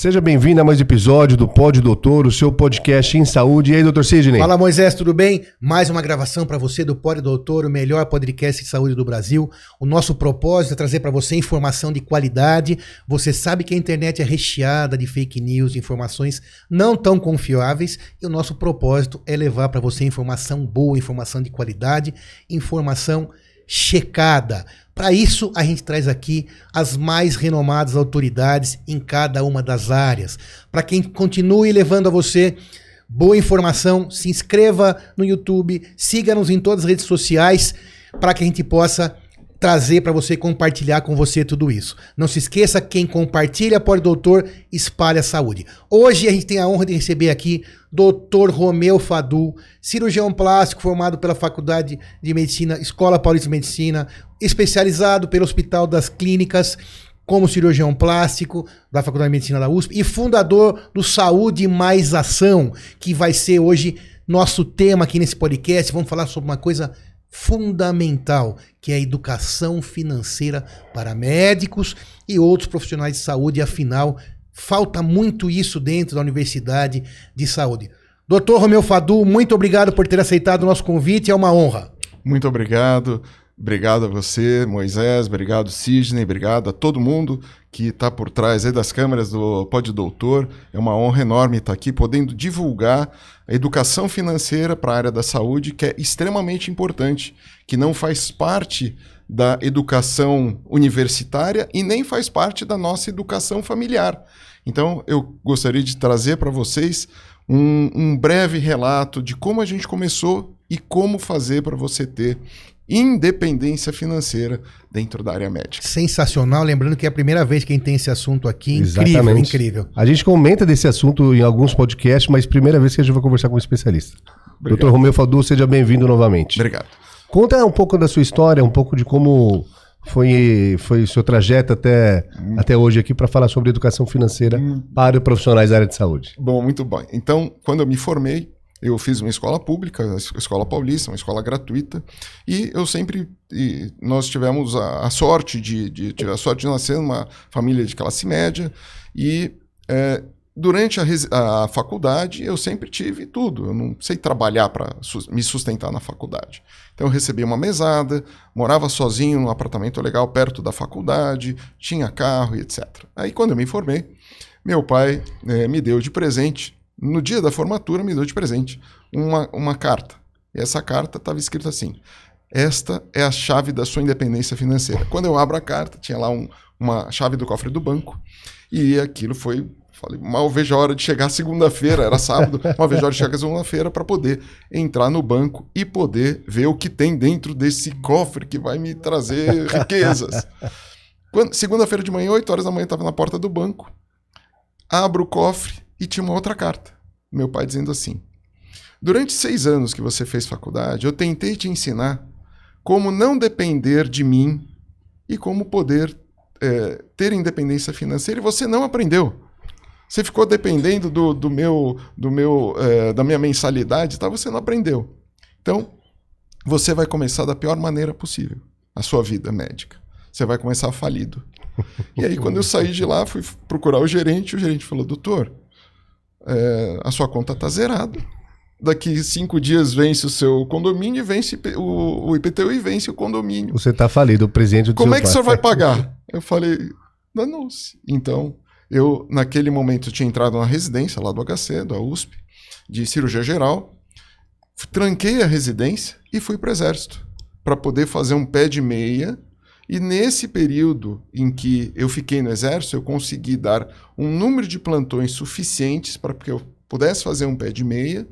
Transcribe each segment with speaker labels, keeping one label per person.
Speaker 1: Seja bem-vindo a mais um episódio do Pod Doutor, o seu podcast em saúde. E aí, doutor Sidney?
Speaker 2: Fala, Moisés, tudo bem? Mais uma gravação para você do Pod Doutor, o melhor podcast de saúde do Brasil. O nosso propósito é trazer para você informação de qualidade. Você sabe que a internet é recheada de fake news, informações não tão confiáveis, e o nosso propósito é levar para você informação boa, informação de qualidade, informação checada. Para isso, a gente traz aqui as mais renomadas autoridades em cada uma das áreas. Para quem continue levando a você boa informação, se inscreva no YouTube, siga-nos em todas as redes sociais para que a gente possa trazer para você compartilhar com você tudo isso. Não se esqueça, quem compartilha pode doutor espalha saúde. Hoje a gente tem a honra de receber aqui Dr. Romeu Fadu, cirurgião plástico formado pela Faculdade de Medicina, Escola Paulista de Medicina, especializado pelo Hospital das Clínicas como cirurgião plástico da Faculdade de Medicina da USP e fundador do Saúde Mais Ação, que vai ser hoje nosso tema aqui nesse podcast. Vamos falar sobre uma coisa fundamental, que é a educação financeira para médicos e outros profissionais de saúde. Afinal, falta muito isso dentro da Universidade de Saúde. Doutor Romeu Fadu, muito obrigado por ter aceitado o nosso convite, é uma honra.
Speaker 3: Muito obrigado. Obrigado a você, Moisés, obrigado, Sidney, obrigado a todo mundo que está por trás das câmeras do Pod Doutor. É uma honra enorme estar aqui podendo divulgar a educação financeira para a área da saúde, que é extremamente importante, que não faz parte da educação universitária e nem faz parte da nossa educação familiar. Então, eu gostaria de trazer para vocês um, um breve relato de como a gente começou e como fazer para você ter independência financeira dentro da área médica.
Speaker 2: Sensacional, lembrando que é a primeira vez que a gente tem esse assunto aqui. Incrível, Exatamente. incrível.
Speaker 1: A gente comenta desse assunto em alguns podcasts, mas primeira vez que a gente vai conversar com um especialista. Obrigado. Dr. Romeu Fadu, seja bem-vindo novamente.
Speaker 3: Obrigado.
Speaker 1: Conta um pouco da sua história, um pouco de como foi foi seu trajeto até, hum. até hoje aqui para falar sobre educação financeira hum. para profissionais da área de saúde.
Speaker 3: Bom, muito bom. Então, quando eu me formei, eu fiz uma escola pública, a escola paulista, uma escola gratuita, e eu sempre, e nós tivemos a, a sorte de, de, a sorte de nascer numa família de classe média, e é, durante a, a, faculdade eu sempre tive tudo, eu não sei trabalhar para su me sustentar na faculdade. Então eu recebi uma mesada, morava sozinho num apartamento legal perto da faculdade, tinha carro e etc. Aí quando eu me formei, meu pai é, me deu de presente no dia da formatura, me deu de presente uma, uma carta. E essa carta estava escrita assim: Esta é a chave da sua independência financeira. Quando eu abro a carta, tinha lá um, uma chave do cofre do banco. E aquilo foi. Falei, mal vejo a hora de chegar segunda-feira, era sábado, mal vejo a hora de chegar segunda-feira para poder entrar no banco e poder ver o que tem dentro desse cofre que vai me trazer riquezas. Segunda-feira de manhã, 8 horas da manhã, estava na porta do banco. Abro o cofre, e tinha uma outra carta. Meu pai dizendo assim: Durante seis anos que você fez faculdade, eu tentei te ensinar como não depender de mim e como poder é, ter independência financeira e você não aprendeu. Você ficou dependendo do, do meu, do meu, é, da minha mensalidade, tá? Você não aprendeu. Então, você vai começar da pior maneira possível a sua vida médica. Você vai começar falido. E aí, quando eu saí de lá, fui procurar o gerente. O gerente falou: Doutor, é, a sua conta está zerada. Daqui cinco dias vence o seu condomínio e vence o, o IPTU e vence o condomínio.
Speaker 1: Você está falido, o presidente do
Speaker 3: Como é que o senhor vai pagar? Eu falei, danou-se. Então, eu, naquele momento, tinha entrado na residência lá do HC, da USP, de cirurgia geral, tranquei a residência e fui para o exército para poder fazer um pé de meia e nesse período em que eu fiquei no exército, eu consegui dar um número de plantões suficientes para que eu pudesse fazer um pé de meia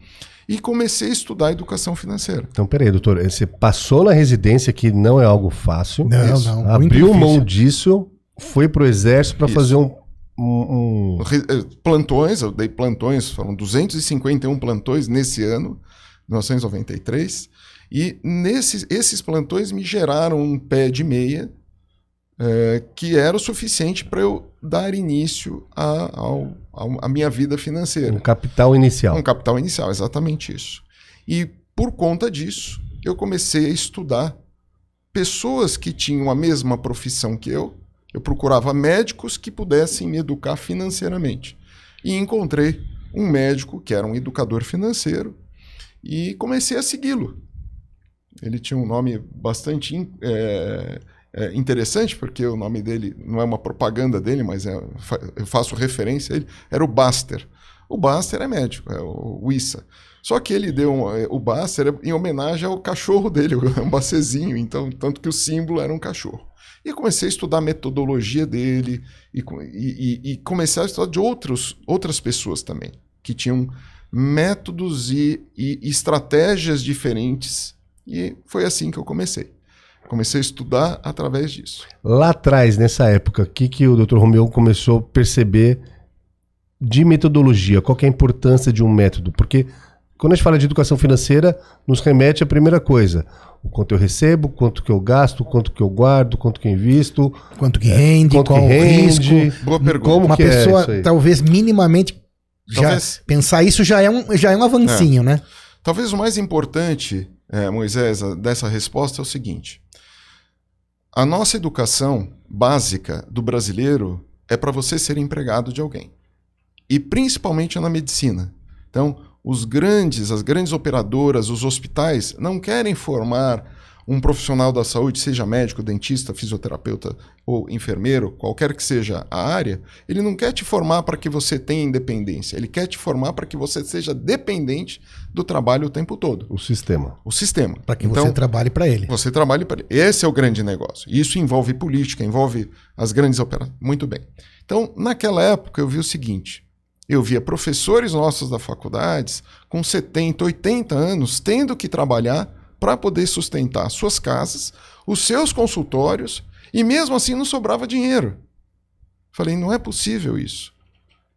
Speaker 3: e comecei a estudar educação financeira.
Speaker 1: Então, peraí, doutor, você passou na residência, que não é algo fácil.
Speaker 2: Não, Isso. não.
Speaker 1: Abriu mão disso, foi para o exército para fazer um, um,
Speaker 3: um... Eh, plantões, eu dei plantões, foram 251 plantões nesse ano, 1993. E nesses, esses plantões me geraram um pé de meia é, que era o suficiente para eu dar início à minha vida financeira.
Speaker 1: Um capital inicial.
Speaker 3: Um capital inicial, exatamente isso. E por conta disso, eu comecei a estudar pessoas que tinham a mesma profissão que eu. Eu procurava médicos que pudessem me educar financeiramente. E encontrei um médico que era um educador financeiro e comecei a segui-lo. Ele tinha um nome bastante é, é, interessante, porque o nome dele não é uma propaganda dele, mas é, eu faço referência a ele. Era o Baster. O Baster é médico, é o Wissa. Só que ele deu um, é, o Baster em homenagem ao cachorro dele, um bacezinho, então, tanto que o símbolo era um cachorro. E comecei a estudar a metodologia dele e, e, e comecei a estudar de outros, outras pessoas também, que tinham métodos e, e estratégias diferentes. E foi assim que eu comecei. Comecei a estudar através disso.
Speaker 1: Lá atrás, nessa época, o que, que o Dr. Romeu começou a perceber de metodologia? Qual é a importância de um método? Porque quando a gente fala de educação financeira, nos remete à primeira coisa: o quanto eu recebo, quanto que eu gasto, quanto que eu guardo, quanto que eu invisto,
Speaker 2: quanto que rende,
Speaker 1: quanto
Speaker 2: qual
Speaker 1: que rende.
Speaker 2: risco.
Speaker 3: Boa pergunta.
Speaker 1: Como
Speaker 2: Uma
Speaker 1: que é
Speaker 2: pessoa
Speaker 1: aí?
Speaker 2: talvez minimamente já
Speaker 3: Talvez-
Speaker 2: pensar isso já é um já é um avancinho, né?
Speaker 3: Talvez o mais importante, eh, Moisés, dessa resposta é o seguinte: a nossa educação básica do brasileiro é para você ser empregado de alguém. E principalmente na medicina. Então, os grandes, as grandes operadoras, os hospitais não querem formar um profissional da saúde, seja médico, dentista, fisioterapeuta ou enfermeiro, qualquer que seja a área, ele não quer te formar para que você tenha independência, ele quer te formar para que você seja dependente do trabalho o tempo todo,
Speaker 1: O sistema.
Speaker 3: o sistema.
Speaker 2: Para que
Speaker 3: então,
Speaker 2: você trabalhe para ele.
Speaker 3: você trabalha para ele. Esse é o grande negócio. Isso envolve política, envolve as grandes operações. Muito bem. Então, naquela época, eu vi o seguinte: eu via professores nossos da faculdades com 70, 80 anos tendo que trabalhar para poder sustentar suas casas, os seus consultórios, e mesmo assim não sobrava dinheiro. Falei, não é possível isso.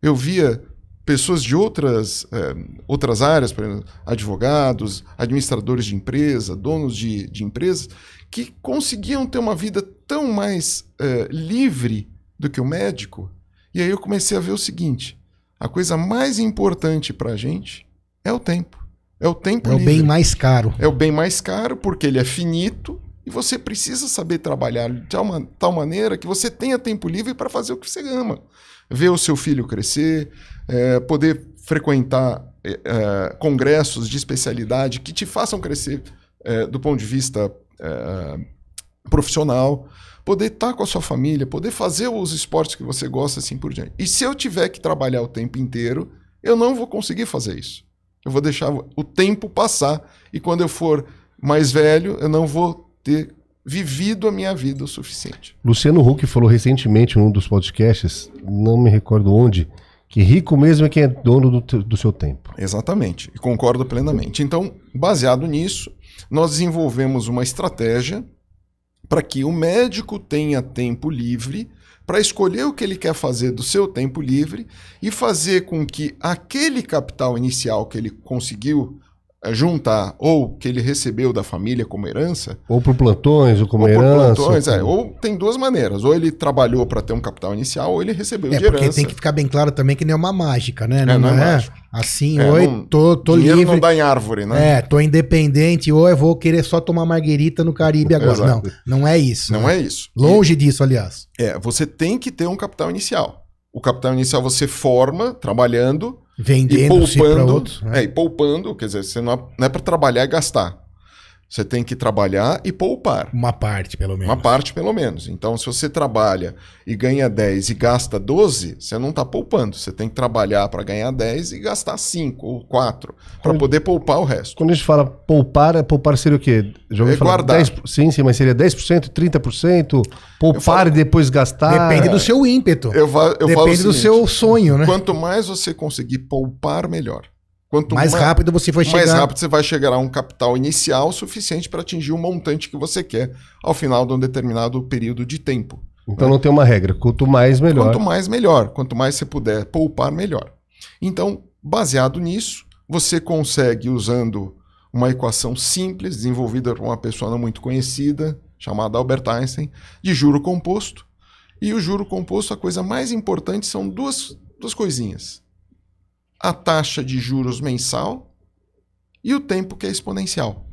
Speaker 3: Eu via pessoas de outras, eh, outras áreas, por exemplo, advogados, administradores de empresa, donos de, de empresas, que conseguiam ter uma vida tão mais eh, livre do que o médico. E aí eu comecei a ver o seguinte: a coisa mais importante para a gente é o tempo. É o tempo
Speaker 2: É o
Speaker 3: livre.
Speaker 2: bem mais caro.
Speaker 3: É o bem mais caro porque ele é finito e você precisa saber trabalhar de tal, tal maneira que você tenha tempo livre para fazer o que você ama. Ver o seu filho crescer, eh, poder frequentar eh, eh, congressos de especialidade que te façam crescer eh, do ponto de vista eh, profissional, poder estar com a sua família, poder fazer os esportes que você gosta assim por diante. E se eu tiver que trabalhar o tempo inteiro, eu não vou conseguir fazer isso. Eu vou deixar o tempo passar e quando eu for mais velho, eu não vou ter vivido a minha vida o suficiente.
Speaker 1: Luciano Huck falou recentemente em um dos podcasts, não me recordo onde, que rico mesmo é quem é dono do, do seu tempo.
Speaker 3: Exatamente, e concordo plenamente. Então, baseado nisso, nós desenvolvemos uma estratégia para que o médico tenha tempo livre para escolher o que ele quer fazer do seu tempo livre e fazer com que aquele capital inicial que ele conseguiu juntar ou que ele recebeu da família como herança,
Speaker 1: Ou por plantões, ou como
Speaker 3: ou
Speaker 1: herança.
Speaker 3: plantões,
Speaker 1: ou
Speaker 3: é, ou tem duas maneiras, ou ele trabalhou para ter um capital inicial ou ele recebeu
Speaker 2: É
Speaker 3: de
Speaker 2: porque
Speaker 3: herança.
Speaker 2: tem que ficar bem claro também que não é uma mágica, né? Não,
Speaker 3: não é
Speaker 2: é,
Speaker 3: mágico.
Speaker 2: assim,
Speaker 3: É,
Speaker 2: oi,
Speaker 3: não-
Speaker 2: tô, tô
Speaker 3: Dinheiro
Speaker 2: livre.
Speaker 3: não dá em árvore, né?
Speaker 2: É, tô independente, ou eu vou querer só tomar marguerita no Caribe agora.
Speaker 3: Exato.
Speaker 2: Não, não é isso.
Speaker 3: Não
Speaker 2: né?
Speaker 3: é isso.
Speaker 2: Longe disso, aliás.
Speaker 3: É, você tem que ter um capital inicial. O capital inicial você forma trabalhando e
Speaker 2: Vendendo-se para
Speaker 3: poupando.
Speaker 2: outros. né?
Speaker 3: É, e poupando, quer dizer, você não é, não é para trabalhar e gastar. Você tem que trabalhar e poupar.
Speaker 2: Uma parte, pelo menos.
Speaker 3: Uma parte, pelo menos. Então, se você trabalha e ganha 10 e gasta 12, você não está poupando. Você tem que trabalhar para ganhar 10 e gastar 5 ou 4 para poder poupar o resto.
Speaker 1: Quando a gente fala poupar, é poupar seria o quê? Já ouvi
Speaker 3: É
Speaker 1: falar
Speaker 3: guardar.
Speaker 1: 10, sim, sim, mas seria 10%, 30%? Poupar
Speaker 3: falo-
Speaker 1: e depois gastar?
Speaker 2: Depende do seu ímpeto.
Speaker 3: Eu, eu falo o
Speaker 2: Depende do
Speaker 3: seguinte,
Speaker 2: seu sonho, né?
Speaker 3: Quanto mais você conseguir poupar, melhor. Quanto
Speaker 2: Mais
Speaker 3: ma-
Speaker 2: rápido você vai chegar.
Speaker 3: mais rápido você vai chegar a um capital inicial suficiente para atingir o montante que você quer ao final de um determinado período de tempo.
Speaker 1: Então não tem uma regra. Quanto mais, melhor.
Speaker 3: Quanto mais, melhor. Quanto mais você puder poupar, melhor. Então, baseado nisso, você consegue, usando uma equação simples, desenvolvida por uma pessoa não muito conhecida, chamada Albert Einstein, de juro composto. E o juro composto, a coisa mais importante são duas, duas coisinhas: a taxa de juros mensal e o tempo que é exponencial.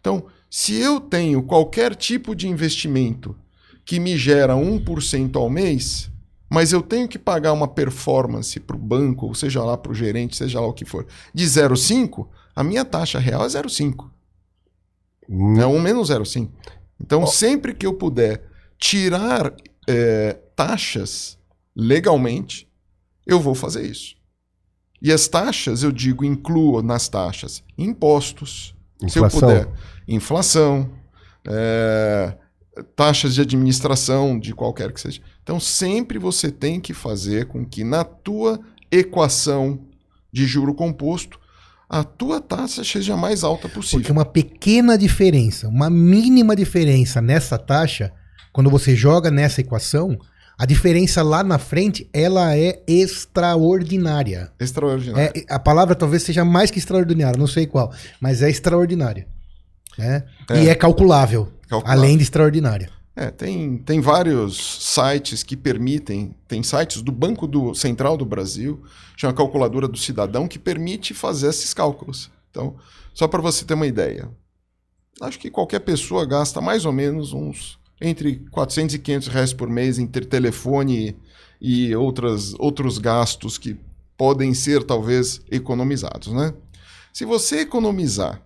Speaker 3: Então, se eu tenho qualquer tipo de investimento que me gera 1% ao mês, mas eu tenho que pagar uma performance para o banco, ou seja lá para o gerente, seja lá o que for, de 0,5, a minha taxa real é 0,5.
Speaker 1: Hum,
Speaker 3: É 1 menos 0,5. Então, sempre que eu puder tirar é, taxas legalmente, eu vou fazer isso. E as taxas, eu digo, incluo nas taxas impostos, se eu
Speaker 1: Inflação.
Speaker 3: puder, inflação, é, taxas de administração, de qualquer que seja. Então, sempre você tem que fazer com que na tua equação de juro composto, a tua taxa seja a mais alta possível.
Speaker 2: Porque uma pequena diferença, uma mínima diferença nessa taxa, quando você joga nessa equação, a diferença lá na frente, ela é extraordinária.
Speaker 3: Extraordinário.
Speaker 2: É, a palavra talvez seja mais que extraordinária, não sei qual, mas é extraordinária. né?
Speaker 3: É.
Speaker 2: E é calculável,
Speaker 3: Calculável.
Speaker 2: além de extraordinária.
Speaker 3: É, tem, tem vários sites que permitem, tem sites do Banco do Central do Brasil, chama Calculadora do Cidadão, que permite fazer esses cálculos. Então, só para você ter uma ideia, acho que qualquer pessoa gasta mais ou menos uns entre 400 e 500 reais por mês entre telefone e outras, outros gastos que podem ser talvez economizados, né? Se você economizar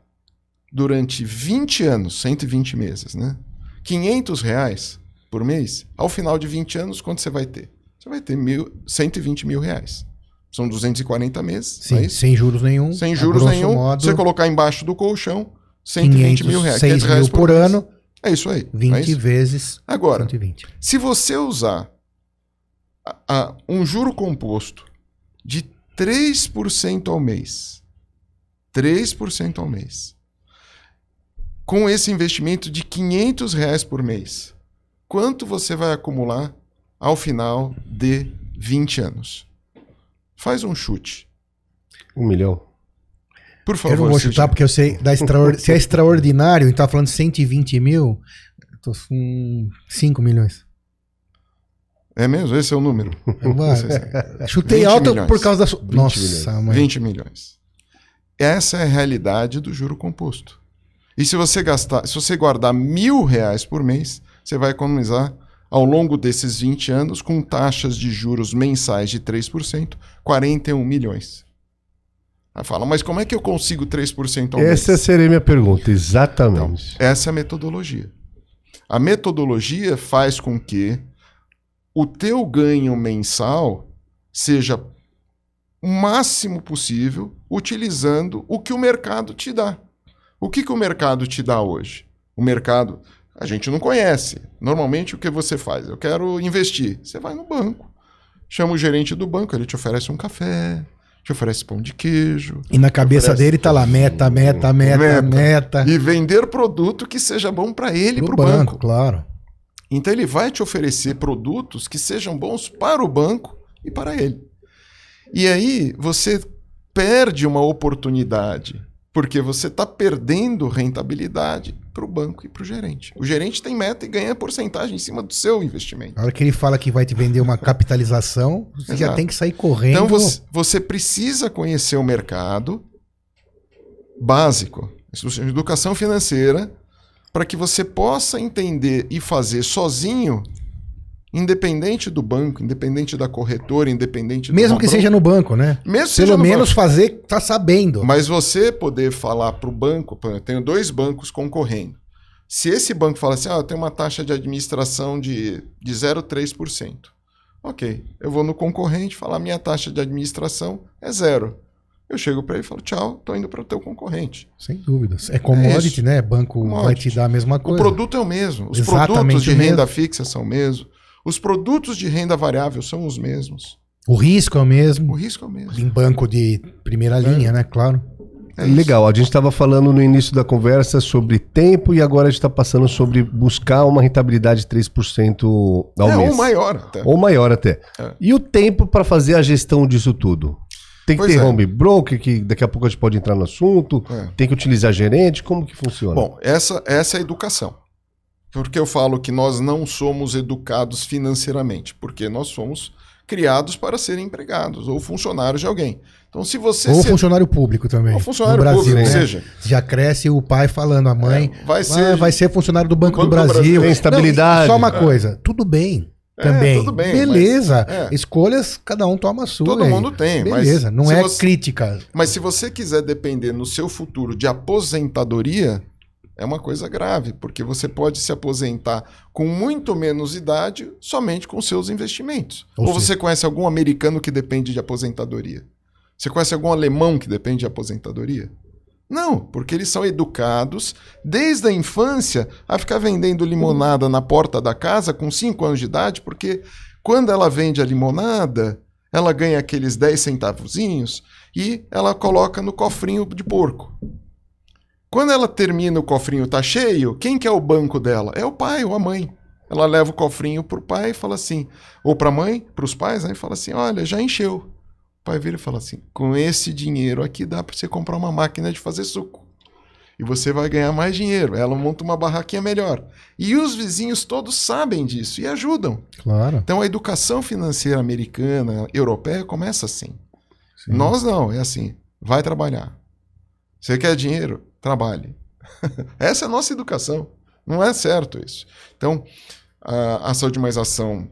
Speaker 3: durante 20 anos, 120 meses, né? 500 reais por mês, ao final de 20 anos, quanto você vai ter? Você vai ter mil, 120 mil reais. São 240 meses,
Speaker 2: Sim,
Speaker 3: é
Speaker 2: sem juros nenhum.
Speaker 3: Sem juros nenhum.
Speaker 2: modo,
Speaker 3: você colocar embaixo do colchão, 120
Speaker 2: 500,
Speaker 3: mil reais.
Speaker 2: 6
Speaker 3: 500 reais
Speaker 2: mil por
Speaker 3: mês.
Speaker 2: ano,
Speaker 3: É isso aí. não
Speaker 2: 20
Speaker 3: é isso?
Speaker 2: vezes
Speaker 3: Agora,
Speaker 2: 120.
Speaker 3: se você usar a- a- um juro composto de 3% ao mês, 3% ao mês, com esse investimento de 500 reais por mês, quanto você vai acumular ao final de 20 anos? Faz um chute.
Speaker 1: Um milhão.
Speaker 3: Por favor.
Speaker 2: Eu não vou chutar porque eu sei da extraor- se é extraordinário e tá falando 120 mil, eu tô com 5 milhões.
Speaker 3: É mesmo? Esse é o número.
Speaker 2: Vai. Chutei
Speaker 3: 20
Speaker 2: alto
Speaker 3: milhões.
Speaker 2: por causa da. su-
Speaker 1: 20
Speaker 2: Nossa,
Speaker 1: milhões.
Speaker 2: mãe.
Speaker 3: 20 milhões. Essa é a realidade do juro composto. E se você gastar, se você guardar mil reais por mês, você vai economizar ao longo desses 20 anos, com taxas de juros mensais de 3%, 41 milhões. Aí fala, mas como é que eu consigo 3% ao
Speaker 1: Essa
Speaker 3: mês?
Speaker 1: seria a minha pergunta, exatamente.
Speaker 3: Essa é a metodologia. A metodologia faz com que o teu ganho mensal seja o máximo possível utilizando o que o mercado te dá. O que, que o mercado te dá hoje? O mercado, a gente não conhece. Normalmente o que você faz? Eu quero investir. Você vai no banco, chama o gerente do banco, ele te oferece um café, te oferece pão de queijo,
Speaker 2: E na cabeça dele tá lá, meta, meta, meta,
Speaker 3: Meta.
Speaker 2: meta.
Speaker 3: e vender produto que seja bom para ele e para o banco.
Speaker 2: banco, claro.
Speaker 3: Então ele vai te oferecer produtos que sejam bons para o banco e para ele. E aí você perde uma oportunidade, porque você está perdendo rentabilidade para o banco e para o gerente. O gerente tem meta e ganha porcentagem em cima do seu investimento.
Speaker 2: A hora que ele fala que vai te vender uma capitalização, você já tem que sair correndo.
Speaker 3: Então você, você precisa conhecer o mercado básico, educação financeira, para que você possa entender e fazer sozinho, independente do banco, independente da corretora, independente do
Speaker 2: Mesmo que
Speaker 3: bronca,
Speaker 2: seja no banco, né?
Speaker 3: mesmo
Speaker 2: Pelo
Speaker 3: no
Speaker 2: menos
Speaker 3: banco.
Speaker 2: fazer, tá sabendo.
Speaker 3: Mas você poder falar para o banco, eu tenho dois bancos concorrendo. Se esse banco fala assim, ah, eu tenho uma taxa de administração de, de 0,3%. Ok, eu vou no concorrente falar, minha taxa de administração é zero. Eu chego para ele e falo, tchau, tô indo para o teu concorrente.
Speaker 2: Sem dúvidas. É commodity,
Speaker 3: isso.
Speaker 2: né? Banco vai
Speaker 3: Commodity.
Speaker 2: te dar a mesma
Speaker 3: O
Speaker 2: coisa.
Speaker 3: produto é o mesmo. Os
Speaker 2: Exatamente
Speaker 3: produtos de
Speaker 2: o mesmo.
Speaker 3: renda fixa são o mesmo. Os produtos de renda variável são os mesmos.
Speaker 2: O risco é o
Speaker 3: O
Speaker 2: mesmo.
Speaker 3: risco é o mesmo.
Speaker 2: Em banco de primeira linha, né? Claro.
Speaker 3: É.
Speaker 1: Legal, a gente estava falando no início da conversa sobre tempo e agora a gente está passando sobre buscar uma rentabilidade de 3% ao
Speaker 3: é,
Speaker 1: mês.
Speaker 3: ou maior até.
Speaker 1: Ou maior até.
Speaker 3: É.
Speaker 1: E o tempo para fazer a gestão disso tudo? Tem que
Speaker 3: Pois
Speaker 1: ter
Speaker 3: é.
Speaker 1: home broker, que daqui a pouco a gente pode entrar no assunto.
Speaker 3: É.
Speaker 1: Tem que utilizar gerente. Como que funciona?
Speaker 3: Bom, essa, essa é a educação. Porque eu falo que nós não somos educados financeiramente, porque nós somos criados para serem empregados ou funcionários de alguém. Então, se você.
Speaker 2: Ou
Speaker 3: se-
Speaker 2: funcionário público também.
Speaker 3: Ou funcionário
Speaker 2: no Brasil,
Speaker 3: público,
Speaker 2: né?
Speaker 3: ou seja,
Speaker 2: Já cresce o pai falando, a mãe.
Speaker 3: É, vai
Speaker 2: "Ah,
Speaker 3: ser-
Speaker 2: vai ser funcionário do Banco,
Speaker 3: Banco
Speaker 2: do
Speaker 3: do
Speaker 2: Brasil.
Speaker 3: Brasil.
Speaker 1: Tem estabilidade.
Speaker 2: Não, só uma coisa. Tudo bem.
Speaker 3: É,
Speaker 2: Também.
Speaker 3: tudo bem,
Speaker 2: Beleza.
Speaker 3: mas- é.
Speaker 2: Escolhas, cada um toma a sua.
Speaker 3: Todo
Speaker 2: aí.
Speaker 3: mundo tem, mas
Speaker 2: Beleza. Não é
Speaker 3: você-
Speaker 2: crítica.
Speaker 3: Mas se você quiser depender no seu futuro de aposentadoria, é uma coisa grave, porque você pode se aposentar com muito menos idade somente com seus investimentos.
Speaker 2: Ou
Speaker 3: Ou, você conhece algum americano que depende de aposentadoria? Você conhece algum alemão que depende de aposentadoria? Não, porque eles são educados desde a infância a ficar vendendo limonada na porta da casa com 5 anos de idade, porque quando ela vende a limonada, ela ganha aqueles 10 centavozinhos e ela coloca no cofrinho de porco. Quando ela termina o cofrinho tá cheio, quem que é o banco dela? É o pai ou a mãe. Ela leva o cofrinho pro pai e fala assim, ou pra mãe, pros pais, né, e fala assim: "Olha, já encheu". O pai vira e fala assim: "Com esse dinheiro aqui dá para você comprar uma máquina de fazer suco. E você vai ganhar mais dinheiro". Ela monta uma barraquinha melhor. E os vizinhos todos sabem disso e ajudam.
Speaker 2: Claro.
Speaker 3: Então a educação financeira americana, europeia começa assim. Nós não, é assim. Vai trabalhar. Você quer dinheiro? Trabalhe. Essa é a nossa educação. Não é certo isso. Então, a, a Saúde Mais Ação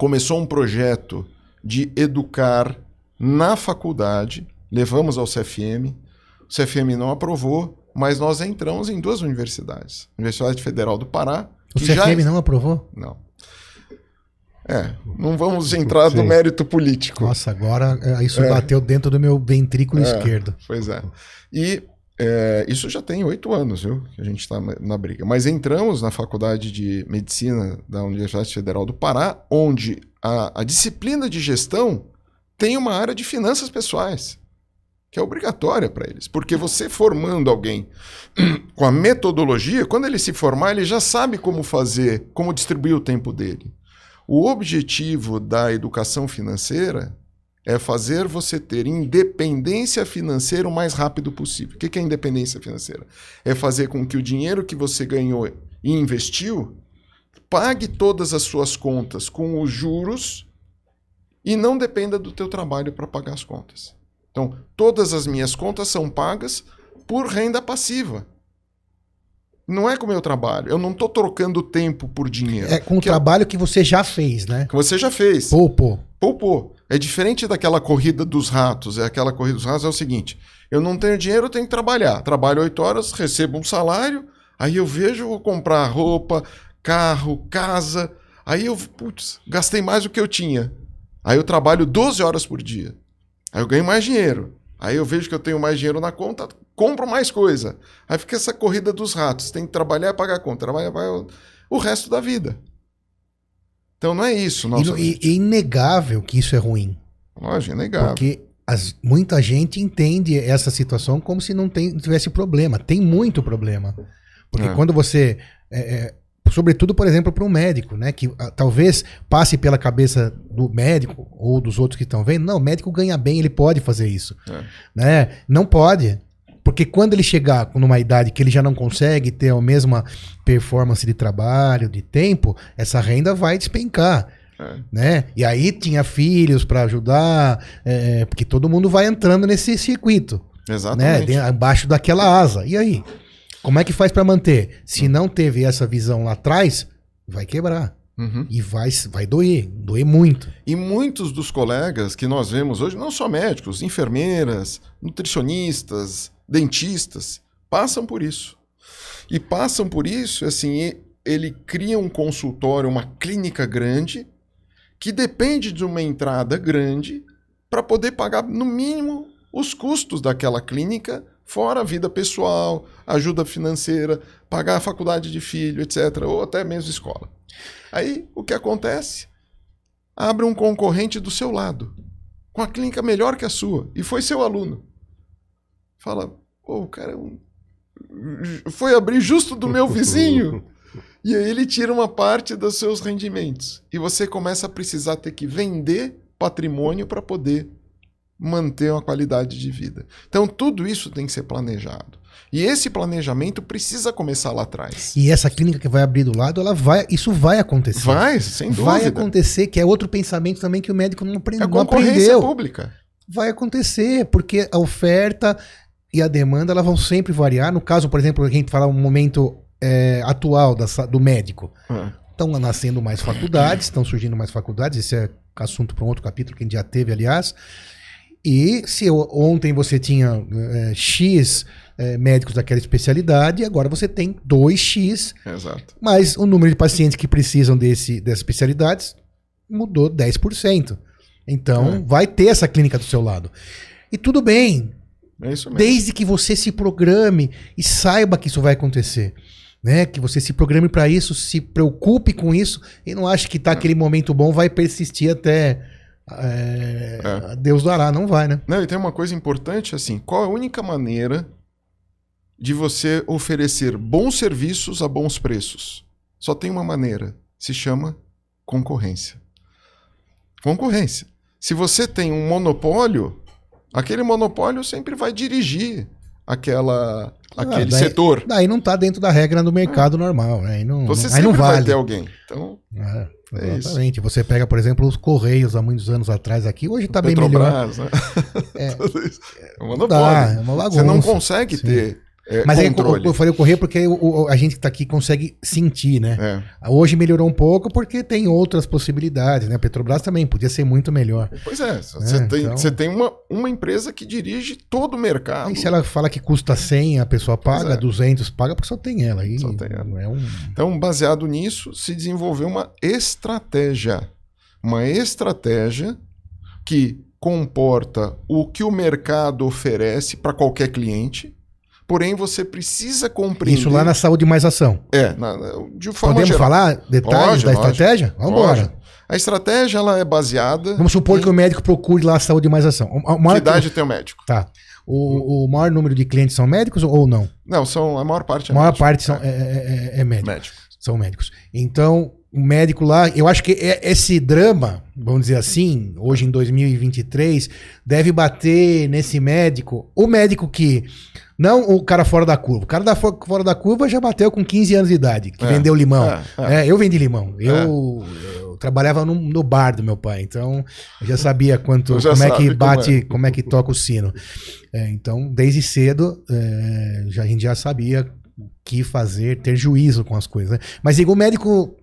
Speaker 3: começou um projeto de educar na faculdade. Levamos ao CFM. O CFM não aprovou, mas nós entramos em duas universidades. Universidade Federal do Pará.
Speaker 2: O
Speaker 3: que já-
Speaker 2: CFM não aprovou?
Speaker 3: Não. É, não vamos entrar no mérito político.
Speaker 2: Nossa, agora é, isso
Speaker 3: É.
Speaker 2: bateu dentro do meu ventrículo
Speaker 3: É.
Speaker 2: esquerdo.
Speaker 3: Pois é. E é, isso já tem oito anos, viu? Que a gente está na briga. Mas entramos na Faculdade de Medicina da Universidade Federal do Pará, onde a, a disciplina de gestão tem uma área de finanças pessoais, que é obrigatória para eles. Porque você formando alguém com a metodologia, quando ele se formar, ele já sabe como fazer, como distribuir o tempo dele. O objetivo da educação financeira é fazer você ter independência financeira o mais rápido possível. O que é independência financeira? É fazer com que o dinheiro que você ganhou e investiu pague todas as suas contas com os juros e não dependa do teu trabalho para pagar as contas. Então, todas as minhas contas são pagas por renda passiva. Não é com o meu trabalho. Eu não estou trocando tempo por dinheiro.
Speaker 2: É com o
Speaker 3: Que é-
Speaker 2: trabalho que você já fez, né?
Speaker 3: que você já fez.
Speaker 2: Poupou.
Speaker 3: Poupou. É diferente daquela corrida dos ratos. É aquela corrida dos ratos é o seguinte: eu não tenho dinheiro, eu tenho que trabalhar. Trabalho oito horas, recebo um salário, aí eu vejo, vou comprar roupa, carro, casa. Aí eu, putz, gastei mais do que eu tinha. Aí eu trabalho 12 horas por dia. Aí eu ganho mais dinheiro. Aí eu vejo que eu tenho mais dinheiro na conta, compro mais coisa. Aí fica essa corrida dos ratos. Tem que trabalhar e pagar a conta. Trabalhar, pagar o resto da vida. Então não é isso. Nossa,
Speaker 2: no- e- é inegável que isso é ruim.
Speaker 3: Lógico, é negável.
Speaker 2: Porque as- muita gente entende essa situação como se não tem- tivesse problema. Tem muito problema. Porque
Speaker 3: É.
Speaker 2: quando você. é, é, sobretudo, por exemplo, para um médico, né? Que ah, talvez passe pela cabeça do médico ou dos outros que estão vendo. Não, o médico ganha bem, ele pode fazer isso.
Speaker 3: É.
Speaker 2: Né? Não pode. Porque quando ele chegar numa idade que ele já não consegue ter a mesma performance de trabalho, de tempo, essa renda vai despencar
Speaker 3: É.
Speaker 2: né? E aí tinha filhos para ajudar, é, porque todo mundo vai entrando nesse circuito, né?
Speaker 3: Exatamente.
Speaker 2: De- Abaixo daquela asa. E aí? Como é que faz para manter? Se não teve essa visão lá atrás, vai quebrar.
Speaker 3: Uhum.
Speaker 2: E vai, vai doer, doer muito.
Speaker 3: E muitos dos colegas que nós vemos hoje, não só médicos, enfermeiras, nutricionistas, dentistas, passam por isso. E passam por isso, assim, ele cria um consultório, uma clínica grande, que depende de uma entrada grande para poder pagar, no mínimo, os custos daquela clínica, fora a vida pessoal, ajuda financeira, pagar a faculdade de filho, etc., ou até mesmo escola. Aí, o que acontece? Abre um concorrente do seu lado, com a clínica melhor que a sua, e foi seu aluno. Fala, pô, o cara é foi abrir justo do meu vizinho. E aí ele tira uma parte dos seus rendimentos. E você começa a precisar ter que vender patrimônio para poder manter uma qualidade de vida. Então tudo isso tem que ser planejado. E esse planejamento precisa começar lá atrás.
Speaker 2: E essa clínica que vai abrir do lado, ela vai, isso vai acontecer.
Speaker 3: Vai, sem dúvida.
Speaker 2: Vai acontecer, que é outro pensamento também que o médico não, aprende,
Speaker 3: É
Speaker 2: não
Speaker 3: concorrência
Speaker 2: aprendeu.
Speaker 3: pública.
Speaker 2: vai acontecer, porque a oferta e a demanda elas vão sempre variar. No caso, por exemplo, a gente fala um momento é, atual da, do médico. Estão nascendo mais faculdades, estão surgindo mais faculdades, esse é assunto para um outro capítulo que a gente já teve, aliás. E se ontem você tinha é, X é, médicos daquela especialidade, agora você tem 2X,
Speaker 3: Exato.
Speaker 2: mas o número de pacientes que precisam desse, dessas especialidades mudou 10%. Então,
Speaker 3: É.
Speaker 2: vai ter essa clínica do seu lado. E tudo bem,
Speaker 3: É isso mesmo.
Speaker 2: desde que você se programe e saiba que isso vai acontecer. Né? Que você se programe para isso, se preocupe com isso e não ache que tá aquele momento bom vai persistir até é,
Speaker 3: É.
Speaker 2: Deus dará, não vai, né?
Speaker 3: Não, e tem uma coisa importante assim, qual é a única maneira de você oferecer bons serviços a bons preços? Só tem uma maneira, se chama concorrência. Concorrência. Se você tem um monopólio, aquele monopólio sempre vai dirigir aquela aquele
Speaker 2: daí-
Speaker 3: setor.
Speaker 2: Daí não tá dentro da regra do mercado normal, né? Aí não,
Speaker 3: Você
Speaker 2: aí
Speaker 3: sempre
Speaker 2: não
Speaker 3: vai
Speaker 2: vale.
Speaker 3: ter alguém. Então,
Speaker 2: É,
Speaker 3: É isso.
Speaker 2: exatamente. Você pega, por exemplo, os Correios há muitos anos atrás aqui, hoje tá bem melhor.
Speaker 3: Né?
Speaker 2: É.
Speaker 3: É um
Speaker 2: Não
Speaker 3: monopólio.
Speaker 2: dá, é uma.
Speaker 3: Você não consegue
Speaker 2: Sim.
Speaker 3: ter é,
Speaker 2: Mas aí eu,
Speaker 3: controle.
Speaker 2: falei o correr porque o- o- a gente que tá aqui consegue sentir, né?
Speaker 3: É.
Speaker 2: Hoje melhorou um pouco porque tem outras possibilidades, né? A Petrobras também podia ser muito melhor.
Speaker 3: Pois é, você tem,
Speaker 2: então-
Speaker 3: tem uma, uma empresa que dirige todo o mercado.
Speaker 2: Aí se ela fala que custa 100, a pessoa paga,
Speaker 3: Pois é.
Speaker 2: 200 paga porque só tem ela. Aí
Speaker 3: Só tem ela.
Speaker 2: É um...
Speaker 3: Então, baseado nisso, se desenvolveu uma estratégia. Uma estratégia que comporta o que o mercado oferece para qualquer cliente, porém você precisa compreender.
Speaker 2: Isso lá na saúde mais ação.
Speaker 3: É, na, de forma
Speaker 2: Podemos
Speaker 3: geral.
Speaker 2: falar detalhes
Speaker 3: Pode,
Speaker 2: da
Speaker 3: lógico.
Speaker 2: estratégia? Vamos embora.
Speaker 3: A estratégia ela é baseada
Speaker 2: Vamos supor
Speaker 3: em
Speaker 2: que o médico procure lá a saúde mais ação. O,
Speaker 3: que
Speaker 2: maior,
Speaker 3: idade tem o médico.
Speaker 2: Tá. O, o maior número de clientes são médicos ou não?
Speaker 3: Não, são a maior parte é
Speaker 2: A maior
Speaker 3: médico.
Speaker 2: parte são, é, é, é- é médico.
Speaker 3: médico.
Speaker 2: São médicos. Então, o médico lá, eu acho que é- esse drama, vamos dizer assim, hoje em 2023, deve bater nesse médico. O médico que. Não o cara fora da curva. O cara da fo- fora da curva já bateu com 15 anos de idade, que
Speaker 3: É,
Speaker 2: vendeu limão.
Speaker 3: é, é.
Speaker 2: É, eu vendi limão. Eu, eu trabalhava no, no bar do meu pai, então eu já sabia quanto,
Speaker 3: já
Speaker 2: como é que
Speaker 3: sabe como
Speaker 2: bate,
Speaker 3: é.
Speaker 2: como é que toca o sino. É, então, desde cedo, é, já, a gente já sabia o que fazer, ter juízo com as coisas. né? Mas igual o médico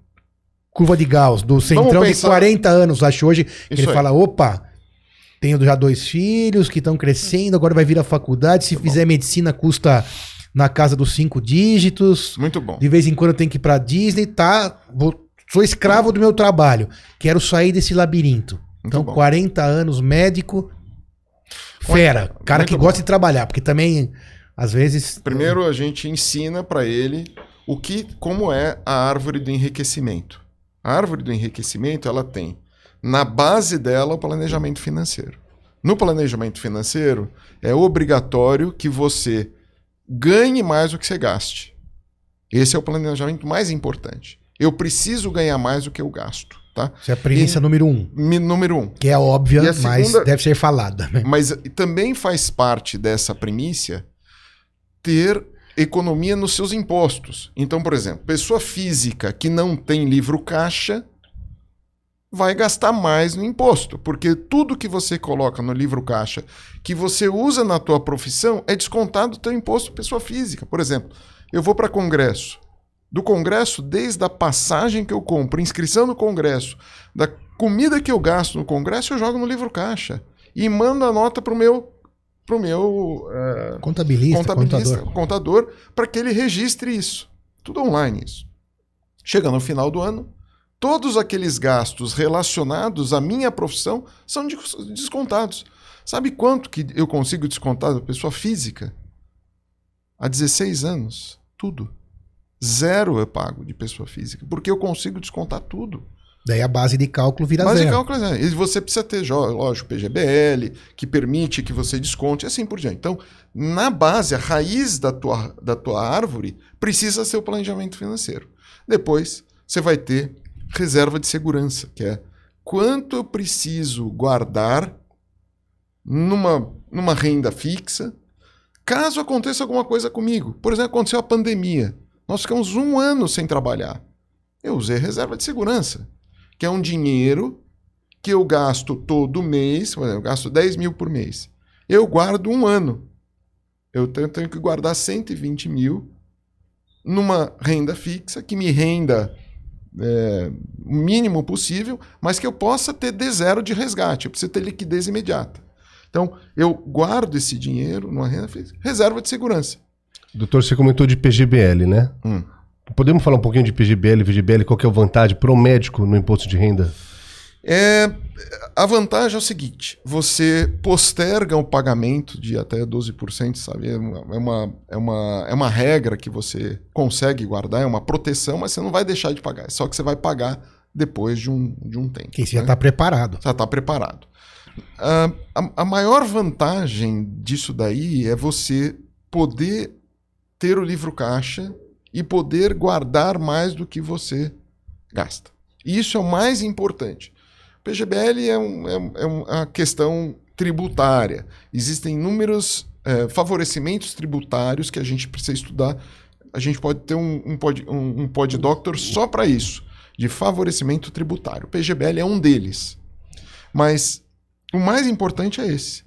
Speaker 2: curva de Gauss, do centrão de
Speaker 3: pensar-
Speaker 2: 40 anos, acho hoje, que
Speaker 3: Isso
Speaker 2: ele
Speaker 3: aí.
Speaker 2: fala, opa, tenho já dois filhos que estão crescendo, agora vai vir a faculdade, se
Speaker 3: bom.
Speaker 2: fizer medicina custa na casa dos cinco dígitos,
Speaker 3: Muito bom.
Speaker 2: de vez em quando eu tenho que ir pra Disney, tá? Vou- sou escravo do meu trabalho. Quero sair desse labirinto. então,
Speaker 3: bom.
Speaker 2: 40 anos, médico. Fera. Cara
Speaker 3: Muito
Speaker 2: que
Speaker 3: bom.
Speaker 2: gosta de trabalhar, porque também, às vezes.
Speaker 3: Primeiro a gente ensina para ele o que, como é a árvore do enriquecimento. A árvore do enriquecimento ela tem na base dela o planejamento financeiro. No planejamento financeiro é obrigatório que você ganhe mais do que você gaste. Esse é o planejamento mais importante. Eu preciso ganhar mais do que eu gasto, tá?
Speaker 2: Isso é a premissa número um.
Speaker 3: Mi- Número um.
Speaker 2: Que é óbvia,
Speaker 3: E
Speaker 2: mas
Speaker 3: segunda-
Speaker 2: deve ser falada. né?
Speaker 3: Mas também faz parte dessa primícia ter economia nos seus impostos. Então, por exemplo, pessoa física que não tem livro caixa vai gastar mais no imposto, porque tudo que você coloca no livro caixa que você usa na tua profissão é descontado do teu imposto pessoa física. Por exemplo, eu vou para congresso. Do congresso, desde a passagem que eu compro, inscrição no congresso, da comida que eu gasto no congresso, eu jogo no livro caixa e mando a nota pro meu pro meu eh,
Speaker 2: Contabilista,
Speaker 3: contabilista,
Speaker 2: contador.
Speaker 3: contador, para que ele registre isso. Tudo online isso. Chega no final do ano, todos aqueles gastos relacionados à minha profissão são des- descontados. Sabe quanto que eu consigo descontar da pessoa física? Há 16 anos, tudo. Zero eu pago de pessoa física, porque eu consigo descontar tudo.
Speaker 2: Daí a base de cálculo vira
Speaker 3: Mas de
Speaker 2: zero.
Speaker 3: cálculo, é, e você precisa ter, lógico, PGBL, que permite que você desconte, e assim por diante. Então, na base, a raiz da tua, da tua árvore precisa ser o planejamento financeiro. Depois, você vai ter reserva de segurança, que é quanto eu preciso guardar numa, numa renda fixa, caso aconteça alguma coisa comigo. Por exemplo, aconteceu a pandemia. Nós ficamos um ano sem trabalhar. Eu usei reserva de segurança que é um dinheiro que eu gasto todo mês, por exemplo, eu gasto 10 mil por mês. Eu guardo um ano. Eu tenho, tenho que guardar 120 mil numa renda fixa que me renda é, o mínimo possível, mas que eu possa ter de zero de resgate. Eu preciso ter liquidez imediata. Então, eu guardo esse dinheiro numa renda fixa, reserva de segurança.
Speaker 1: Doutor, você comentou de PGBL, né?
Speaker 3: Hum.
Speaker 1: Podemos falar um pouquinho de PGBL, VGBL, qual que é a vantagem para o médico no imposto de renda?
Speaker 3: É, a vantagem é o seguinte: você posterga o pagamento de até 12%, sabe? É uma, é, uma, é, uma, é uma regra que você consegue guardar, é uma proteção, mas você não vai deixar de pagar. É só que você vai pagar depois de um, de um tempo.
Speaker 2: Que você já está preparado.
Speaker 3: Já está preparado. Uh, a, a maior vantagem disso daí é você poder ter o livro caixa e poder guardar mais do que você gasta. Isso é o mais importante. PGBL é, um, é, é uma questão tributária. Existem inúmeros é, favorecimentos tributários que a gente precisa estudar. A gente pode ter um, um, pod, um, um pod doctor só para isso, de favorecimento tributário. O PGBL é um deles. Mas o mais importante é esse.